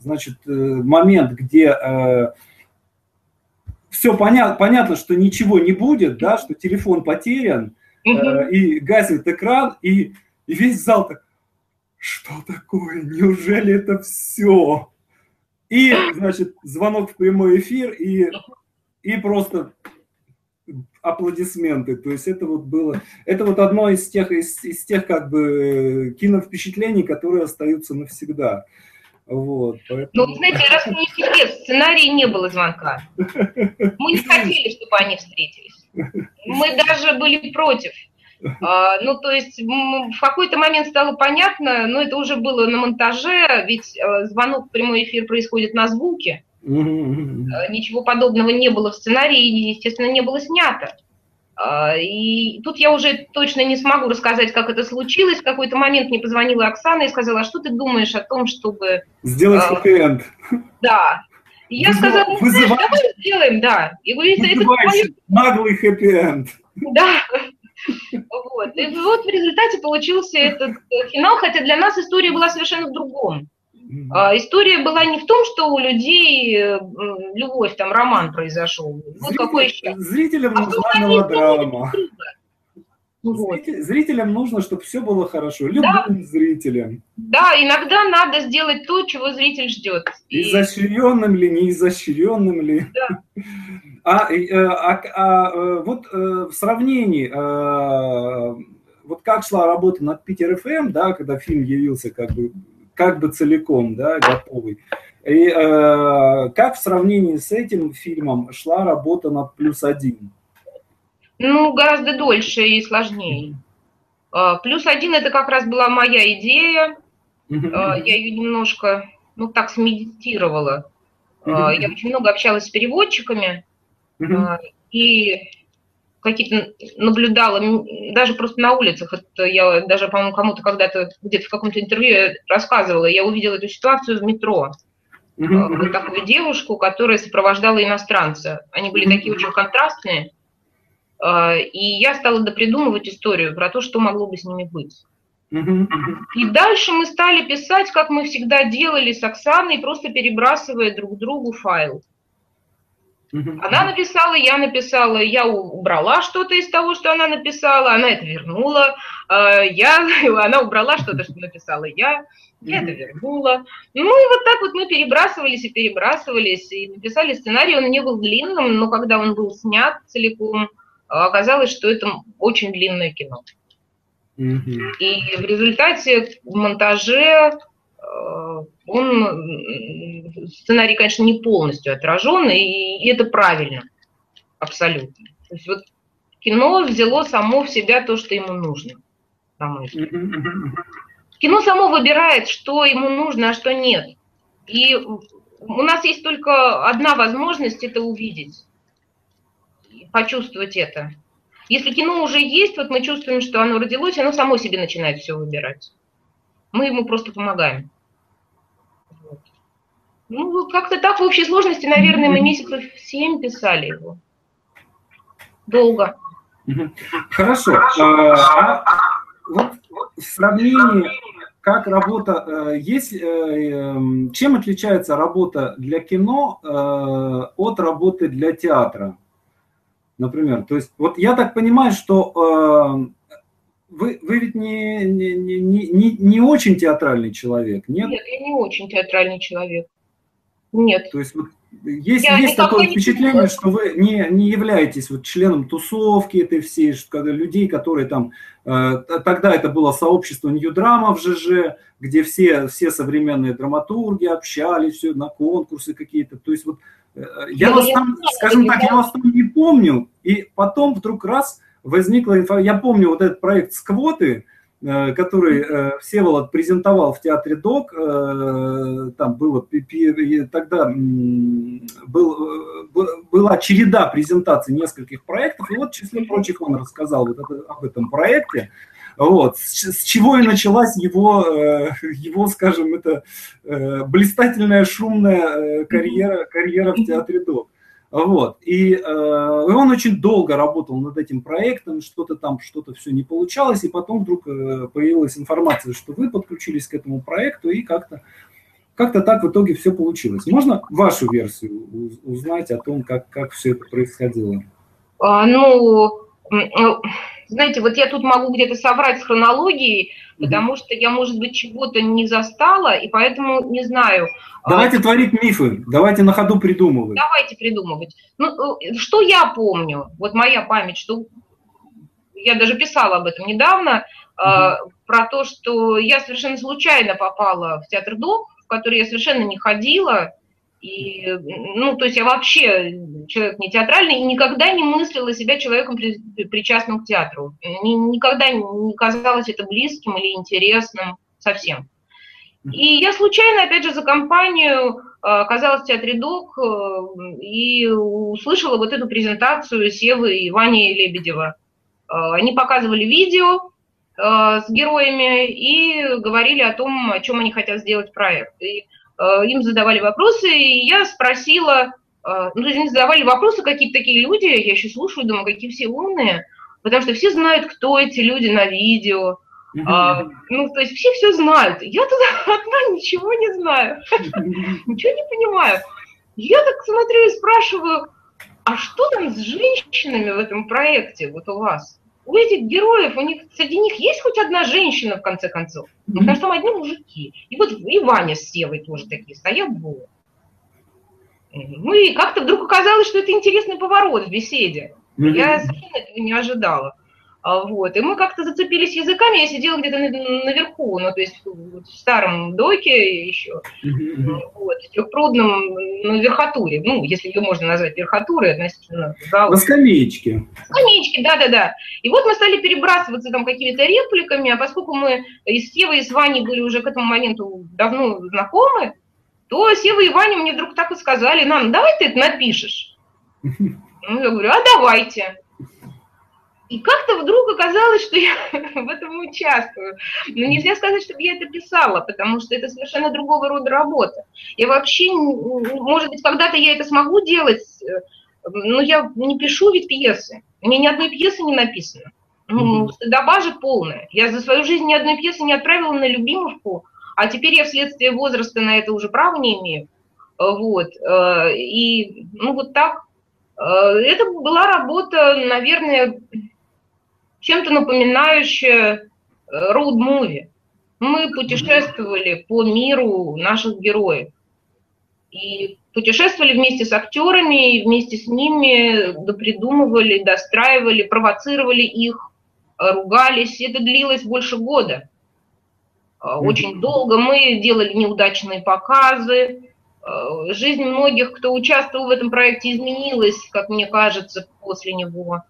значит, э, момент, где э, все понятно, понятно, что ничего не будет, да, что телефон потерян, и гасит экран, и, и весь зал так, что такое, неужели это все? И, значит, звонок в прямой эфир, и, и просто аплодисменты. То есть это вот было, это вот одно из тех, из, из тех как бы киновпечатлений, которые остаются навсегда. Вот,
поэтому... Ну, знаете, раз не секрет, в сценарии не было звонка. Мы не хотели, чтобы они встретились. Мы даже были против. А, ну, то есть в какой-то момент стало понятно, но это уже было на монтаже, ведь э, звонок в прямой эфир происходит на звуке. Э, ничего подобного не было в сценарии и, естественно, не было снято. А, и тут я уже точно не смогу рассказать, как это случилось. В какой-то момент мне позвонила Оксана и сказала, а что ты думаешь о том, чтобы...
Сделать а, хэппи-энд.
Да. И я Вызыв... сказала, ну, знаешь, давай сделаем, да. И говорит, это
твое... наглый хэппи-энд.
Да. Вот. И вот в результате получился этот финал, хотя для нас история была совершенно в другом. А, история была не в том, что у людей э, любовь, там роман произошел. Вот
Зритель, какой еще. Зрителям а нужна мелодрама. Вот. Зрителям нужно, чтобы все было хорошо. Любым да. зрителям.
Да, иногда надо сделать то, чего зритель ждет.
Изощренным ли, не изощренным ли. Да. А, э, а, а, а вот э, в сравнении, вот как шла работа над Питер ФМ, да, когда фильм явился как бы как бы целиком, да, готовый. И э, как в сравнении с этим фильмом шла работа над «Плюс один»?
Ну, гораздо дольше и сложнее. Э, «Плюс один» – это как раз была моя идея. Э, я ее немножко, ну, так смедитировала. Э, я очень много общалась с переводчиками. И какие-то наблюдала, даже просто на улицах, это я даже, по-моему, кому-то когда-то где-то в каком-то интервью рассказывала, я увидела эту ситуацию в метро. Mm-hmm. Вот такую девушку, которая сопровождала иностранца. Они были mm-hmm. такие очень контрастные. А, и я стала допридумывать историю про то, что могло бы с ними быть. Mm-hmm. И дальше мы стали писать, как мы всегда делали с Оксаной, просто перебрасывая друг другу файл. Она написала, я написала, я убрала что-то из того, что она написала, она это вернула, а, я, она убрала что-то, что написала я, я это вернула. Ну и вот так вот мы перебрасывались и перебрасывались, и написали сценарий, он не был длинным, но когда он был снят целиком, оказалось, что это очень длинное кино. И в результате в монтаже э, он, сценарий, конечно, не полностью отражен, и это правильно, абсолютно. То есть вот кино взяло само в себя то, что ему нужно, на мой взгляд. Кино само выбирает, что ему нужно, а что нет. И у нас есть только одна возможность это увидеть, почувствовать это. Если кино уже есть, вот мы чувствуем, что оно родилось, оно само себе начинает все выбирать. Мы ему просто помогаем. Ну, как-то так в общей сложности, наверное, мы месяцев семь писали его. Долго.
Хорошо. А, а вот в сравнении, как работа, э, есть, э, эм, чем отличается работа для кино э, от работы для театра? Например, то есть, вот я так понимаю, что вы, вы ведь не, не, не, не, не очень театральный человек, нет?
Нет, я не очень театральный человек. Нет.
То есть вот есть, есть такое впечатление, что вы не, не являетесь вот членом тусовки этой всей, что, когда людей, которые там, э, тогда это было сообщество Нью-Драма в ЖЖ, где все, все современные драматурги общались, все на конкурсы какие-то. То есть вот э, я, я вас там, скажем так, я вас там не помню, и потом вдруг раз возникла информация, я помню вот этот проект «Сквоты», который э, Всеволод презентовал в театре ДОК, э, там было тогда был, была череда презентаций нескольких проектов, и вот в числе прочих он рассказал вот это, об этом проекте, вот, с, с чего и началась его, его, скажем, это блистательная шумная карьера, карьера в театре ДОК. Вот. И, э, он очень долго работал над этим проектом, что-то там, что-то все не получалось, и потом вдруг э, появилась информация, что вы подключились к этому проекту, и как-то как-то так в итоге все получилось. Можно вашу версию узнать о том, как, как все это происходило?
А, ну, ну знаете, вот я тут могу где-то соврать с хронологией, потому что я, может быть, чего-то не застала, и поэтому не знаю.
Давайте а, творить мифы, давайте на ходу придумывать.
Давайте придумывать. Ну, э, что я помню, вот моя память, что я даже писала об этом недавно, угу. про то, что я совершенно случайно попала в театр Док, в который я совершенно не ходила, и, ну, то есть я вообще человек не театральный и никогда не мыслила себя человеком причастным к театру. Никогда не казалось это близким или интересным совсем. И я случайно, опять же, за компанию э, оказалась в театре ДОК э, и услышала вот эту презентацию Севы и Вани Лебедева. Э, они показывали видео с героями и говорили о том, о чем они хотят сделать проект. И им задавали вопросы, и я спросила, ну, они задавали вопросы какие-то такие люди, я еще слушаю, думаю, какие все умные, потому что все знают, кто эти люди на видео, а, ну, то есть все все знают. Я туда одна ничего не знаю, ничего не понимаю. Я так смотрю и спрашиваю, а что там с женщинами в этом проекте вот у вас? У этих героев, у них среди них есть хоть одна женщина, в конце концов? Ну, потому что там одни мужики. И вот и Ваня с Севой тоже такие стоят двое. Ну и как-то вдруг оказалось, что это интересный поворот в беседе. Я совершенно этого не ожидала. А, вот. И мы как-то зацепились языками, я сидела где-то наверху, ну, то есть в старом доке еще, вот, в трехпрудном, ну, верхотуре, ну, если ее можно назвать верхотурой относительно
зала. На скамеечке.
Скамеечке, да-да-да. И вот мы стали перебрасываться там какими-то репликами, а поскольку мы и с Севой, и с Ваней были уже к этому моменту давно знакомы, то Сева и Ваня мне вдруг так и сказали, нам, давай ты это напишешь. Ну, я говорю, а давайте. И как-то вдруг оказалось, что я в этом участвую. Но нельзя сказать, чтобы я это писала, потому что это совершенно другого рода работа. Я вообще, может быть, когда-то я это смогу делать, э, но я не пишу ведь пьесы. У меня ни одной пьесы не написано. Ну, стыдоба же полная. Я за свою жизнь ни одной пьесы не отправила на любимовку, а теперь я вследствие возраста на это уже права не имею. Вот. Э, и, ну, вот так. Э, это была работа, наверное, чем-то напоминающее роуд-муви. Мы путешествовали по миру наших героев. И путешествовали вместе с актерами, и вместе с ними допридумывали, достраивали, провоцировали их, ругались. Это длилось больше года. очень долго. Мы делали неудачные показы. Жизнь многих, кто участвовал в этом проекте, изменилась, как мне кажется, после него.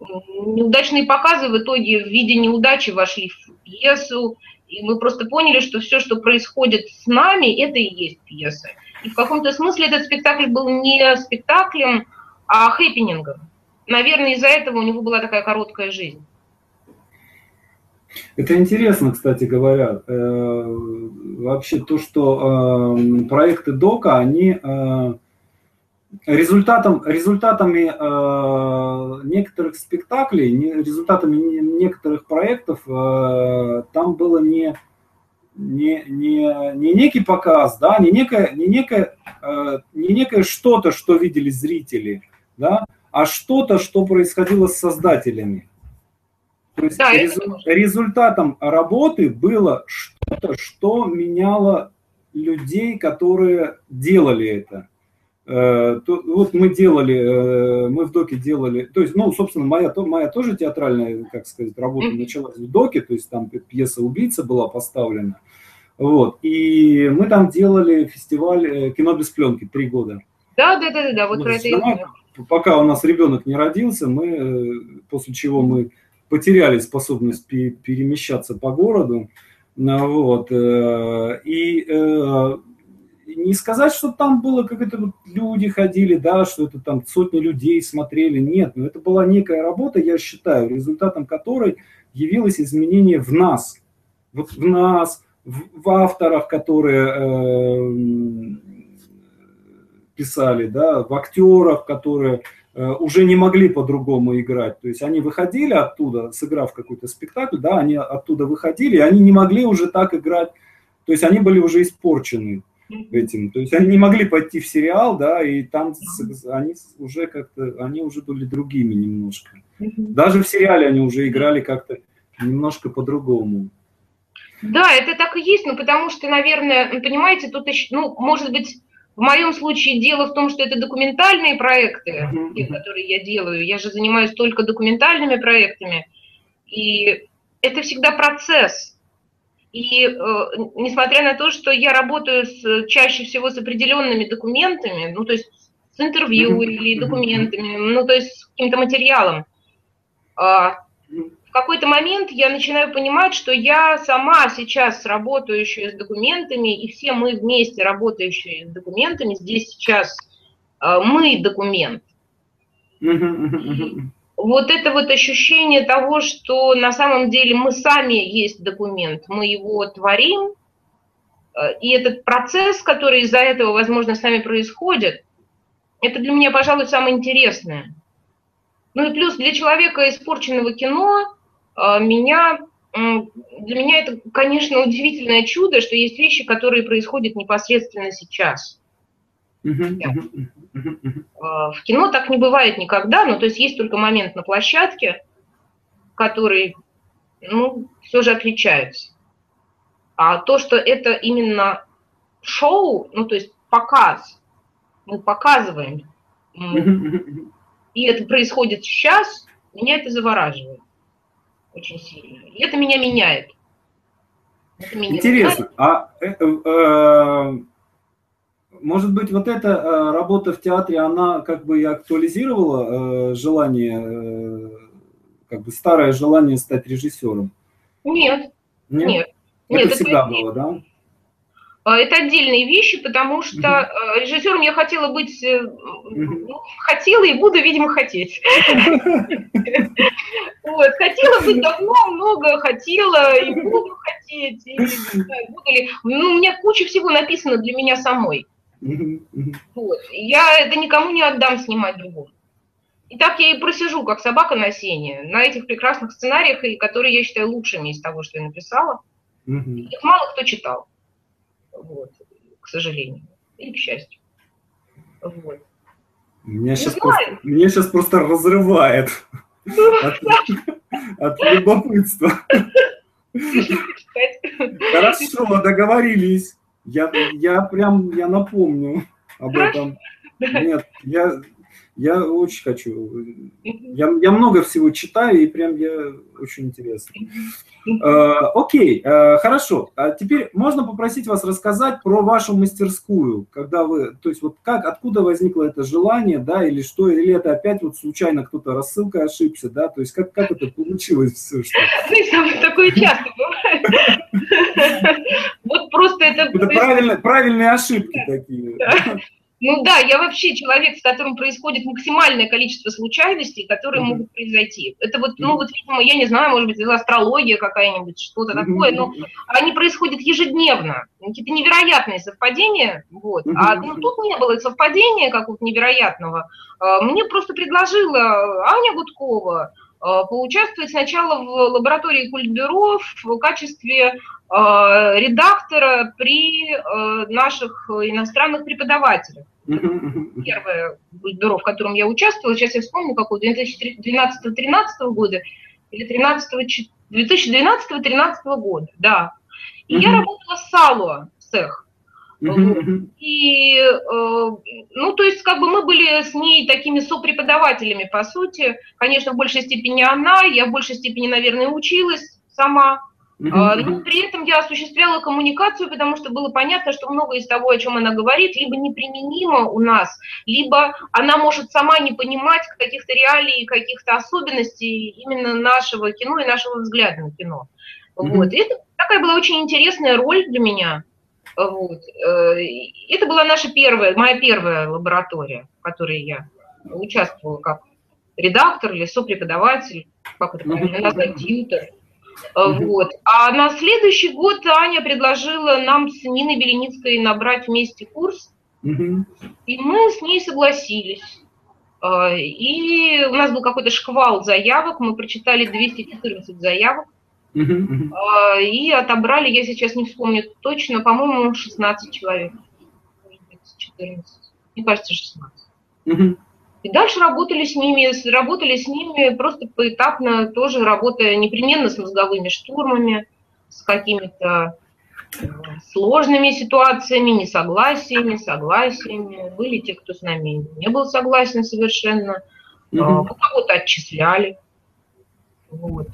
Неудачные показы в итоге в виде неудачи вошли в пьесу, и мы просто поняли, что все, что происходит с нами, это и есть пьеса. И в каком-то смысле этот спектакль был не спектаклем, а хэппинингом. Наверное, из-за этого у него была такая короткая жизнь.
Это интересно, кстати говоря. Э, вообще то, что э, проекты ДОКа, они э, результатом, результатами некоторых спектаклей, результатами некоторых проектов там было не не, не, не некий показ, да, не некое, не некое, э, не некое что-то, что видели зрители, да, а что-то, что происходило с создателями. То есть да, резу, результатом работы было что-то, что меняло людей, которые делали это. Э, то, вот мы делали, э, мы в доке делали, то есть, ну, собственно, моя, то, моя тоже театральная, как сказать, работа началась в доке, то есть там пьеса «Убийца» была поставлена. Вот. И мы там делали фестиваль э, кино без пленки три года.
Да, да, да, да, вот про это я
Пока у нас ребенок не родился, мы, после чего мы потеряли способность перемещаться по городу. Вот. Э, и не сказать, что там было, как это вот люди ходили, да, что это там сотни людей смотрели. Нет, но это была некая работа, я считаю, результатом которой явилось изменение в нас. Вот в нас, в, авторах, которые э, писали, да, в актерах, которые э, уже не могли по-другому играть. То есть они выходили оттуда, сыграв какой-то спектакль, да, они оттуда выходили, и они не могли уже так играть. То есть они были уже испорчены этим. То есть они не могли пойти в сериал, да, и там они уже как-то, они уже были другими немножко. Даже в сериале они уже играли как-то немножко по-другому.
Да, это так и есть, но потому что, наверное, ну, понимаете, тут еще, ну, может быть, в моем случае дело в том, что это документальные проекты, те, которые я делаю. Я же занимаюсь только документальными проектами. И это всегда процесс. И э, несмотря на то, что я работаю с, чаще всего с определенными документами, ну, то есть с интервью или документами, ну, то есть с каким-то материалом, э, какой-то момент я начинаю понимать, что я сама сейчас работающая с документами, и все мы вместе работающие с документами, здесь сейчас э, мы документ. Вот это вот ощущение того, что на самом деле мы сами есть документ, мы его творим, э, и этот процесс, который из-за этого, возможно, с нами происходит, это для меня, пожалуй, самое интересное. Ну и плюс для человека испорченного кино а, меня, для меня это, конечно, удивительное чудо, что есть вещи, которые происходят непосредственно сейчас. А, в кино так не бывает никогда, ну, то есть есть только момент на площадке, который, ну, все же отличается. А то, что это именно шоу, ну, то есть показ, мы показываем, и это происходит сейчас, меня это завораживает очень сильно. И это меня меняет.
Это меня Интересно, меняет. а э, э, может быть вот эта э, работа в театре, она как бы и актуализировала э, желание, э, как бы старое желание стать режиссером?
Нет, нет.
нет. Это нет, всегда это было, да?
А, это отдельные вещи, потому что угу. режиссером я хотела быть, угу. хотела и буду, видимо, хотеть. Вот, хотела быть давно, много хотела и буду хотеть. Ну, у меня куча всего написано для меня самой. Вот. Я это никому не отдам снимать другому. И так я и просижу, как собака на сене, на этих прекрасных сценариях, которые я считаю лучшими из того, что я написала. Их мало кто читал вот, к сожалению, или к счастью. Вот.
Меня сейчас, просто, меня сейчас просто разрывает от, от любопытства. Хорошо, договорились. Я, я прям, я напомню об этом. Нет, я, Я очень хочу. Я, я много всего читаю, и прям я очень интересно. Uh, окей, uh, хорошо. А теперь можно попросить вас рассказать про вашу мастерскую, когда вы, то есть вот как, откуда возникло это желание, да, или что, или это опять вот случайно кто-то рассылкой ошибся, да, то есть как, как это получилось все, что...
Такое часто бывает. Вот просто это...
Это правильные ошибки такие.
Ну да, я вообще человек, с которым происходит максимальное количество случайностей, которые mm-hmm. могут произойти. Это вот, ну вот, видимо, я не знаю, может быть, это астрология какая-нибудь, что-то mm-hmm. такое, но они происходят ежедневно. Какие-то невероятные совпадения, вот. Mm-hmm. А ну, тут не было совпадения какого-то невероятного. А, мне просто предложила Аня Гудкова а, поучаствовать сначала в лаборатории культбюро в качестве редактора при э, наших иностранных преподавателях. Первое бюро, в котором я участвовала, сейчас я вспомню, какого 2012-2013 года или 2012-2013 года, да. И я работала с Сало, цех. И, э, ну, то есть, как бы мы были с ней такими сопреподавателями, по сути. Конечно, в большей степени она, я в большей степени, наверное, училась сама. А, но при этом я осуществляла коммуникацию, потому что было понятно, что многое из того, о чем она говорит, либо неприменимо у нас, либо она может сама не понимать каких-то реалий, каких-то особенностей именно нашего кино и нашего взгляда на кино. Вот. И это такая была очень интересная роль для меня. Вот. Э, это была наша первая, моя первая лаборатория, в которой я участвовала как редактор или сопреподаватель, как это правильно назвать, тьютер. Вот. А на следующий год Аня предложила нам с Ниной Беленицкой набрать вместе курс, и мы с ней согласились. А, и у нас был какой-то шквал заявок, мы прочитали 214 заявок, а, и отобрали, я сейчас не вспомню точно, по-моему, 16 человек. 14. Мне кажется, 16. И дальше работали с ними, работали с ними просто поэтапно, тоже работая непременно с мозговыми штурмами, с какими-то э, сложными ситуациями, несогласиями, согласиями. Были те, кто с нами не был согласен совершенно, mm-hmm. кого-то отчисляли. Вот.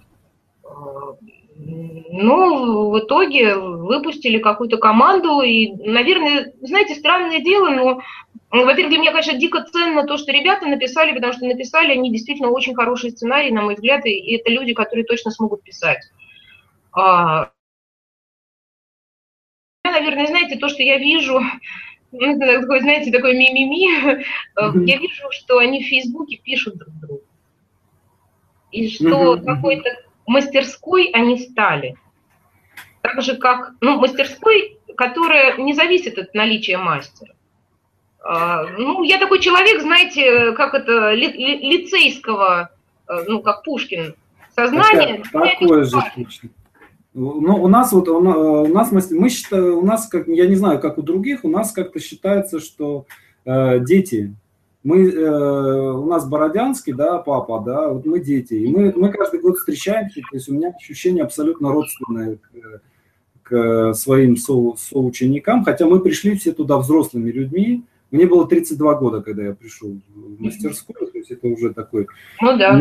А, ну, в итоге выпустили какую-то команду, и, наверное, знаете, странное дело, но, во-первых, для меня, конечно, дико ценно то, что ребята написали, потому что написали они действительно очень хороший сценарий, на мой взгляд, и это люди, которые точно смогут писать. А, наверное, знаете, то, что я вижу, ну, такое, знаете, такое ми-ми-ми, я вижу, что они в Фейсбуке пишут друг другу. И что какой-то мастерской они стали. Так же, как ну, мастерской, которая не зависит от наличия мастера. А, ну, я такой человек, знаете, как это, ли, ли, лицейского, э, ну, как Пушкин, сознание.
Такое же точно. Ну, у нас вот, у нас, мы считаем, у нас, как, я не знаю, как у других, у нас как-то считается, что э, дети мы, э, у нас Бородянский, да, папа, да, вот мы дети, и мы, мы каждый год встречаемся, то есть у меня ощущение абсолютно родственное к, к своим со, соученикам, хотя мы пришли все туда взрослыми людьми, мне было 32 года, когда я пришел в мастерскую, то есть это уже такой...
Ну да.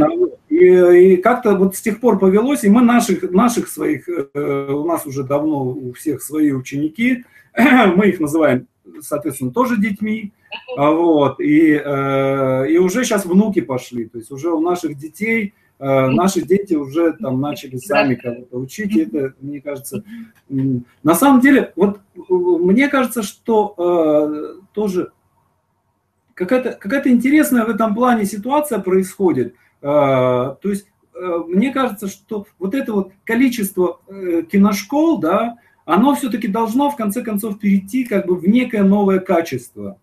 И, и как-то вот с тех пор повелось, и мы наших, наших своих, э, у нас уже давно у всех свои ученики, мы их называем, соответственно, тоже детьми, вот, и, э, и уже сейчас внуки пошли, то есть уже у наших детей, э, наши дети уже там начали сами кого-то учить, и это, мне кажется, на самом деле, вот мне кажется, что э, тоже какая-то какая интересная в этом плане ситуация происходит, то есть мне кажется, что вот это вот количество киношкол, да, оно все-таки должно в конце концов перейти как бы в некое новое качество.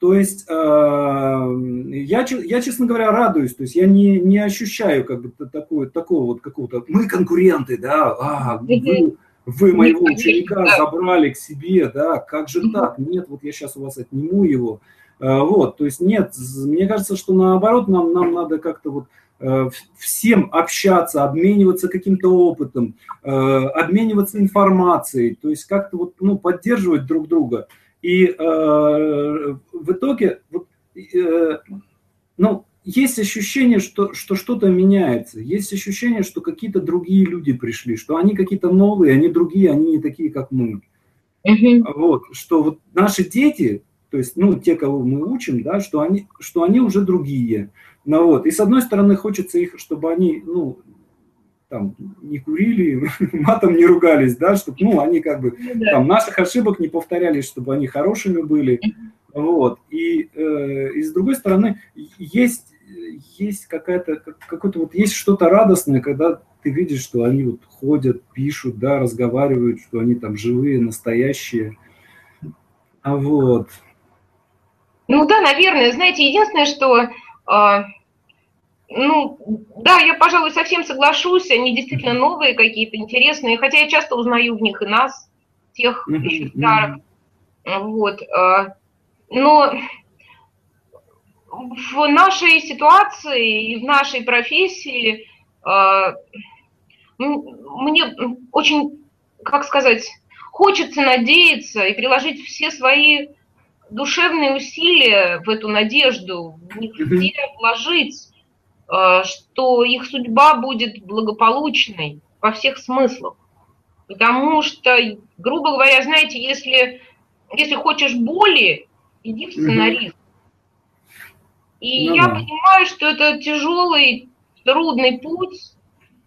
То есть э, я, я, честно говоря, радуюсь, то есть я не, не ощущаю как бы такое, такого вот какого-то, мы конкуренты, да, а, вы, вы моего ученика забрали к себе, да, как же так, нет, вот я сейчас у вас отниму его, э, вот, то есть нет, мне кажется, что наоборот нам, нам надо как-то вот э, всем общаться, обмениваться каким-то опытом, обмениваться информацией, то есть как-то вот, ну, поддерживать друг друга. И э, в итоге вот, э, ну, есть ощущение, что, что что-то меняется, есть ощущение, что какие-то другие люди пришли, что они какие-то новые, они другие, они не такие, как мы. Угу. Вот, что вот наши дети, то есть, ну, те, кого мы учим, да, что они, что они уже другие. Ну, вот, и с одной стороны хочется их, чтобы они, ну, там, не курили, матом не ругались, да, чтобы, ну, они как бы, ну там, наших ошибок не повторялись, чтобы они хорошими были, вот, и, э, и с другой стороны, есть, есть какая-то, какое-то вот, есть что-то радостное, когда ты видишь, что они вот ходят, пишут, да, разговаривают, что они там живые, настоящие, а вот.
Ну да, наверное, знаете, единственное, что э, ну, да, я, пожалуй, совсем соглашусь, они действительно новые какие-то, интересные, хотя я часто узнаю в них и нас, тех еще старых. Вот. Но в нашей ситуации и в нашей профессии а, мне очень, как сказать, хочется надеяться и приложить все свои душевные усилия в эту надежду, в них вложить, Э, что их судьба будет благополучной во всех смыслах. Потому что, грубо говоря, знаете, если, если хочешь боли, иди в сценарист. И ну, я да. понимаю, что это тяжелый, трудный путь,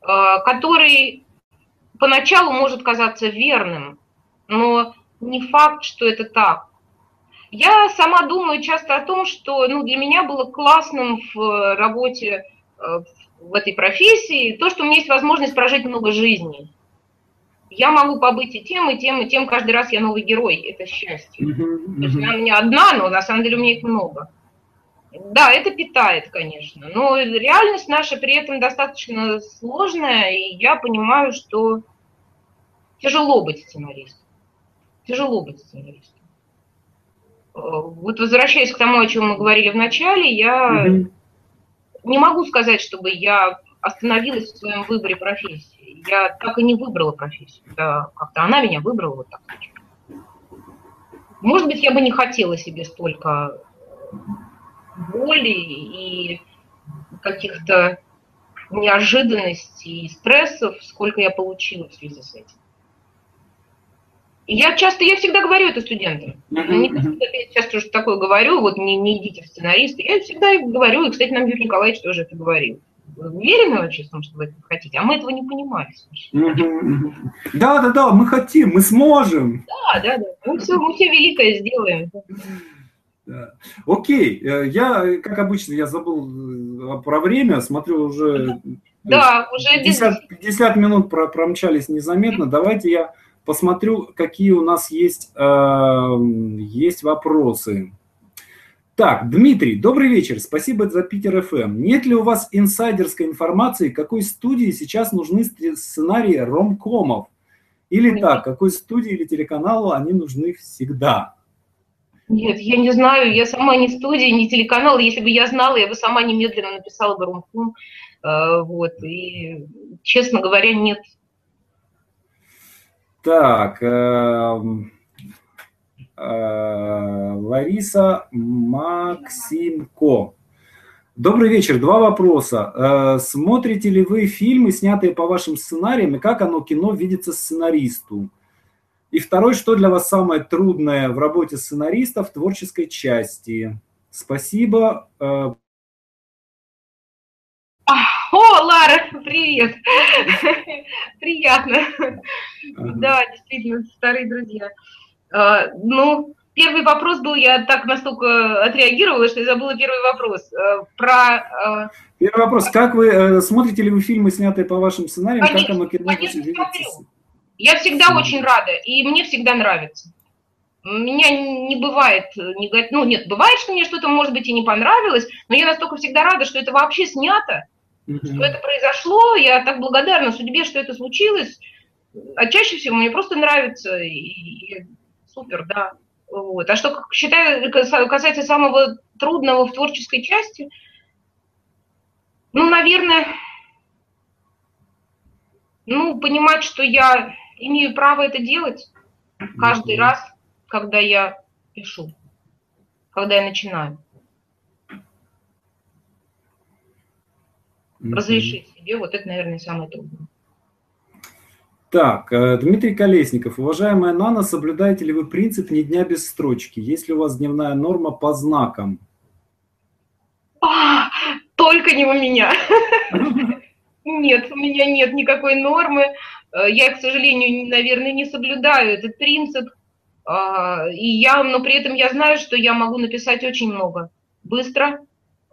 э, который поначалу может казаться верным, но не факт, что это так. Я сама думаю часто о том, что ну, для меня было классным в работе Э, в этой профессии, то, что у меня есть возможность прожить много жизней. Я могу побыть и тем, и тем, и тем, каждый раз я новый герой, это счастье. Uh-huh, То есть она у меня одна, но на самом деле у меня их много. Да, это питает, конечно, но реальность наша при этом достаточно сложная, и я понимаю, что тяжело быть сценаристом. Тяжело быть сценаристом. Э, вот возвращаясь к тому, о чем мы говорили в начале, я uh-huh не могу сказать, чтобы я остановилась в своем выборе профессии. Я так и не выбрала профессию. Да, как-то она меня выбрала вот так. Может быть, я бы не хотела себе столько боли и каких-то неожиданностей и стрессов, сколько я получила в связи с этим. Я часто, я всегда говорю это студентам. Uh-huh. я часто уже такое говорю, вот не, не идите в сценаристы. Я всегда говорю, и, кстати, нам Юрий Николаевич тоже это говорил. Уверены вообще в том, что вы это хотите? А мы этого не понимали.
Да, да, да, мы хотим, мы сможем.
Да, да, да. Мы все, мы все великое сделаем.
Да. Окей, э, я, как обычно, я забыл э, про время, смотрю уже...
Да, уже
50, 50 минут промчались незаметно. Давайте я посмотрю, какие у нас есть, э, есть вопросы. Так, Дмитрий, добрый вечер, спасибо за Питер ФМ. Нет ли у вас инсайдерской информации, какой студии сейчас нужны сценарии ромкомов? Или так, какой студии или телеканалу они нужны всегда?
Нет, я не знаю, я сама не студия, не телеканал. Если бы я знала, я бы сама немедленно написала бы ромком. Э, вот, и, честно говоря, нет,
так, э, Лариса Максимко. Добрый вечер. Два вопроса. Э, смотрите ли вы фильмы, снятые по вашим сценариям, и как оно кино видится сценаристу? И второй, что для вас самое трудное в работе сценариста в творческой части? Спасибо. Э,
о, Лара, привет! Приятно. Да, действительно, старые друзья. А, ну, первый вопрос был, я так настолько отреагировала, что я забыла первый вопрос. А, про...
А, первый вопрос. Как вы, э, смотрите ли вы фильмы, снятые по вашим сценариям? Конечно, как оно конечно,
смотрю. Я всегда очень рада, и мне всегда нравится. У меня не бывает, ну нет, бывает, что мне что-то, может быть, и не понравилось, но я настолько всегда рада, что это вообще снято, mm что это произошло, я так благодарна судьбе, что это случилось, а чаще всего мне просто нравится, и, и супер, да. Вот. А что считаю, касается самого трудного в творческой части, ну, наверное, ну, понимать, что я имею право это делать каждый раз, когда я пишу, когда я начинаю. разрешить себе, вот это, наверное, самое трудное.
Так, э, Дмитрий Колесников. Уважаемая Нана, соблюдаете ли вы принцип ни дня без строчки? Есть ли у вас дневная норма по знакам?
А, только не у меня. Нет, у меня нет никакой нормы. Э, я, к сожалению, наверное, не соблюдаю этот принцип. А, и я, но при этом я знаю, что я могу написать очень много быстро, э,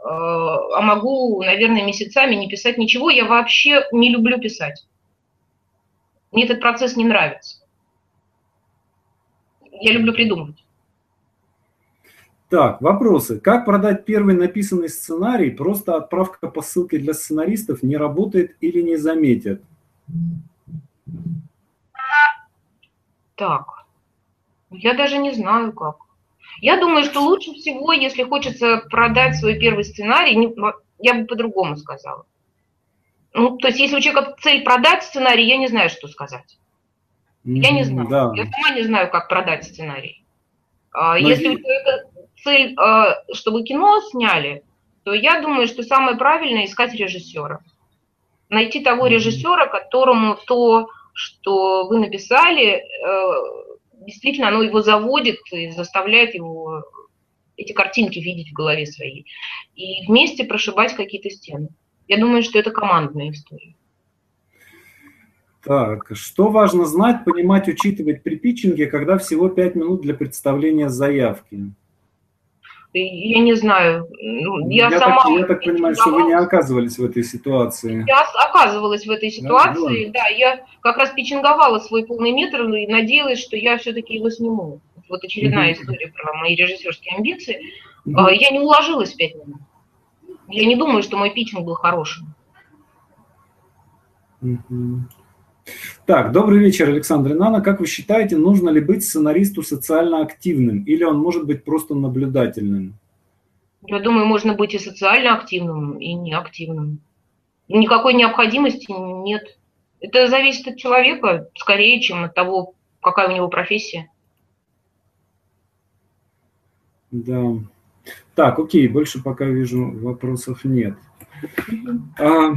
а могу, наверное, месяцами не писать ничего. Я вообще не люблю писать. Мне этот процесс не нравится. Я люблю придумывать.
Так, вопросы. Как продать первый написанный сценарий? Просто отправка по ссылке для сценаристов не работает или не заметят?
Так, я даже не знаю как. Я думаю, что лучше всего, если хочется продать свой первый сценарий, я бы по-другому сказала. Ну, то есть, если у человека цель продать сценарий, я не знаю, что сказать. Я не знаю. Да. Я сама не знаю, как продать сценарий. А, Но если у человека цель, а, чтобы кино сняли, то я думаю, что самое правильное искать режиссера. Найти того режиссера, которому то, что вы написали, э, действительно оно его заводит и заставляет его эти картинки видеть в голове своей. И вместе прошибать какие-то стены. Я думаю, что это командная история.
Так, что важно знать, понимать, учитывать при питчинге, когда всего 5 минут для представления заявки?
Я не знаю. Ну,
я, я, сама так, я так понимаю, что вы не оказывались в этой ситуации.
Я оказывалась в этой ситуации, да. да я как раз пичинговала свой полный метр и надеялась, что я все-таки его сниму. Вот очередная история про мои режиссерские амбиции. Я не уложилась в 5 минут. Я не думаю, что мой питчинг был хорошим.
Так, добрый вечер, Александр Инана. Как вы считаете, нужно ли быть сценаристу социально активным или он может быть просто наблюдательным?
Я думаю, можно быть и социально активным, и неактивным. Никакой необходимости нет. Это зависит от человека скорее, чем от того, какая у него профессия.
Да. Так, окей, больше пока вижу вопросов нет. А,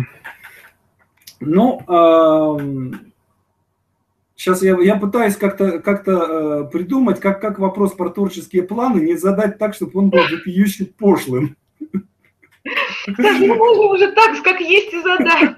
ну, а, сейчас я, я пытаюсь как-то как э, придумать, как, как вопрос про творческие планы не задать так, чтобы он был вопиюще пошлым.
Даже можно уже так, как есть и задать.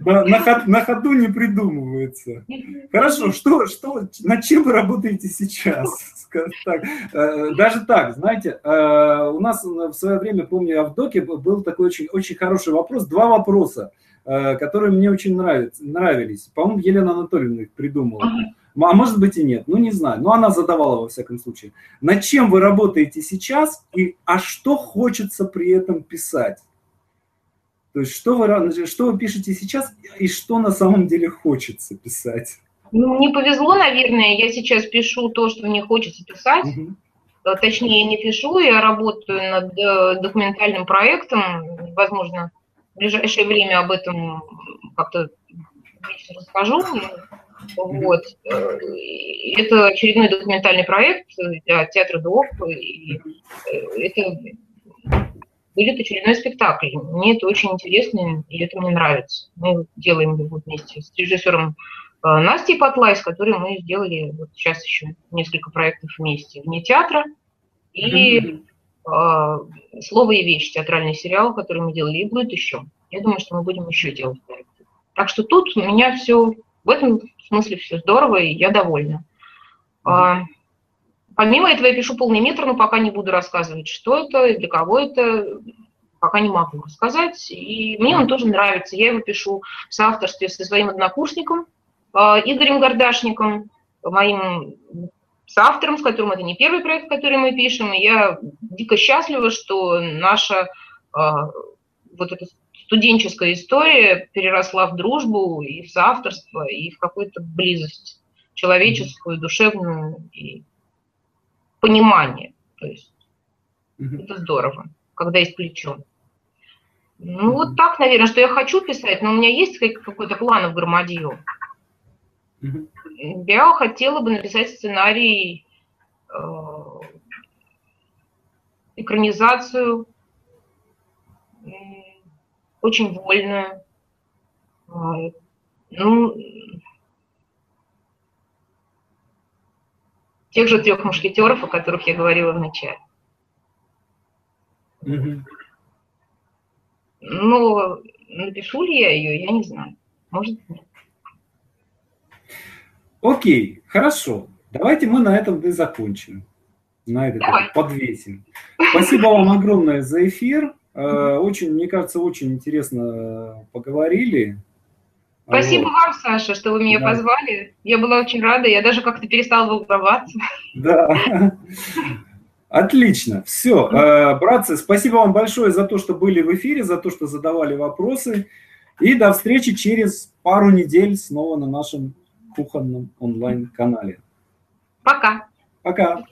На, на, ход, на ходу не придумывается. Хорошо, что, что, над чем вы работаете сейчас? Так, э, даже так, знаете, э, у нас в свое время, помню, я в доке был такой очень, очень хороший вопрос, два вопроса, э, которые мне очень нравятся, нравились. По-моему, Елена Анатольевна их придумала. А может быть и нет, ну не знаю. Но она задавала во всяком случае. Над чем вы работаете сейчас и а что хочется при этом писать? То есть что вы, что вы пишете сейчас и что на самом деле хочется писать?
Ну, мне повезло, наверное. Я сейчас пишу то, что мне хочется писать. Угу. Точнее, не пишу, я работаю над э, документальным проектом. Возможно, в ближайшее время об этом как-то расскажу. Вот. Э, это очередной документальный проект для театра ДОП. И это будет очередной спектакль. Мне это очень интересно, и это мне нравится. Мы делаем его вместе с режиссером э, Настей Патлай, с которой мы сделали вот сейчас еще несколько проектов вместе вне театра. И э, «Слово и вещь» театральный сериал, который мы делали, и будет еще. Я думаю, что мы будем еще делать проекты. Так что тут у меня все в этом смысле все здорово, и я довольна. Mm-hmm. Помимо этого я пишу полный метр, но пока не буду рассказывать, что это, для кого это, пока не могу рассказать. И мне он тоже нравится. Я его пишу в соавторстве со своим однокурсником а, Игорем Гордашником, моим соавтором, с которым это не первый проект, который мы пишем. И я дико счастлива, что наша а, вот эта студенческая история переросла в дружбу и в соавторство, и в какую-то близость человеческую, душевную и понимание. То есть mm-hmm. это здорово, когда есть плечо. Ну, вот так, наверное, что я хочу писать, но у меня есть какой-то план в громадью. Mm-hmm. Я хотела бы написать сценарий, э, экранизацию очень вольную. А, ну, тех же трех мушкетеров, о которых я говорила в начале. Угу. Ну, напишу ли я ее, я не знаю. Может, нет.
Окей, хорошо. Давайте мы на этом и закончим. На этом подвесим. Спасибо вам огромное за эфир. Э, очень, мне кажется, очень интересно поговорили.
Спасибо вот. вам, Саша, что вы меня да. позвали. Я была очень рада, я даже как-то перестала волноваться.
Да. Отлично. Все. Э, братцы, спасибо вам большое за то, что были в эфире, за то, что задавали вопросы. И до встречи через пару недель снова на нашем кухонном онлайн-канале.
Пока.
Пока.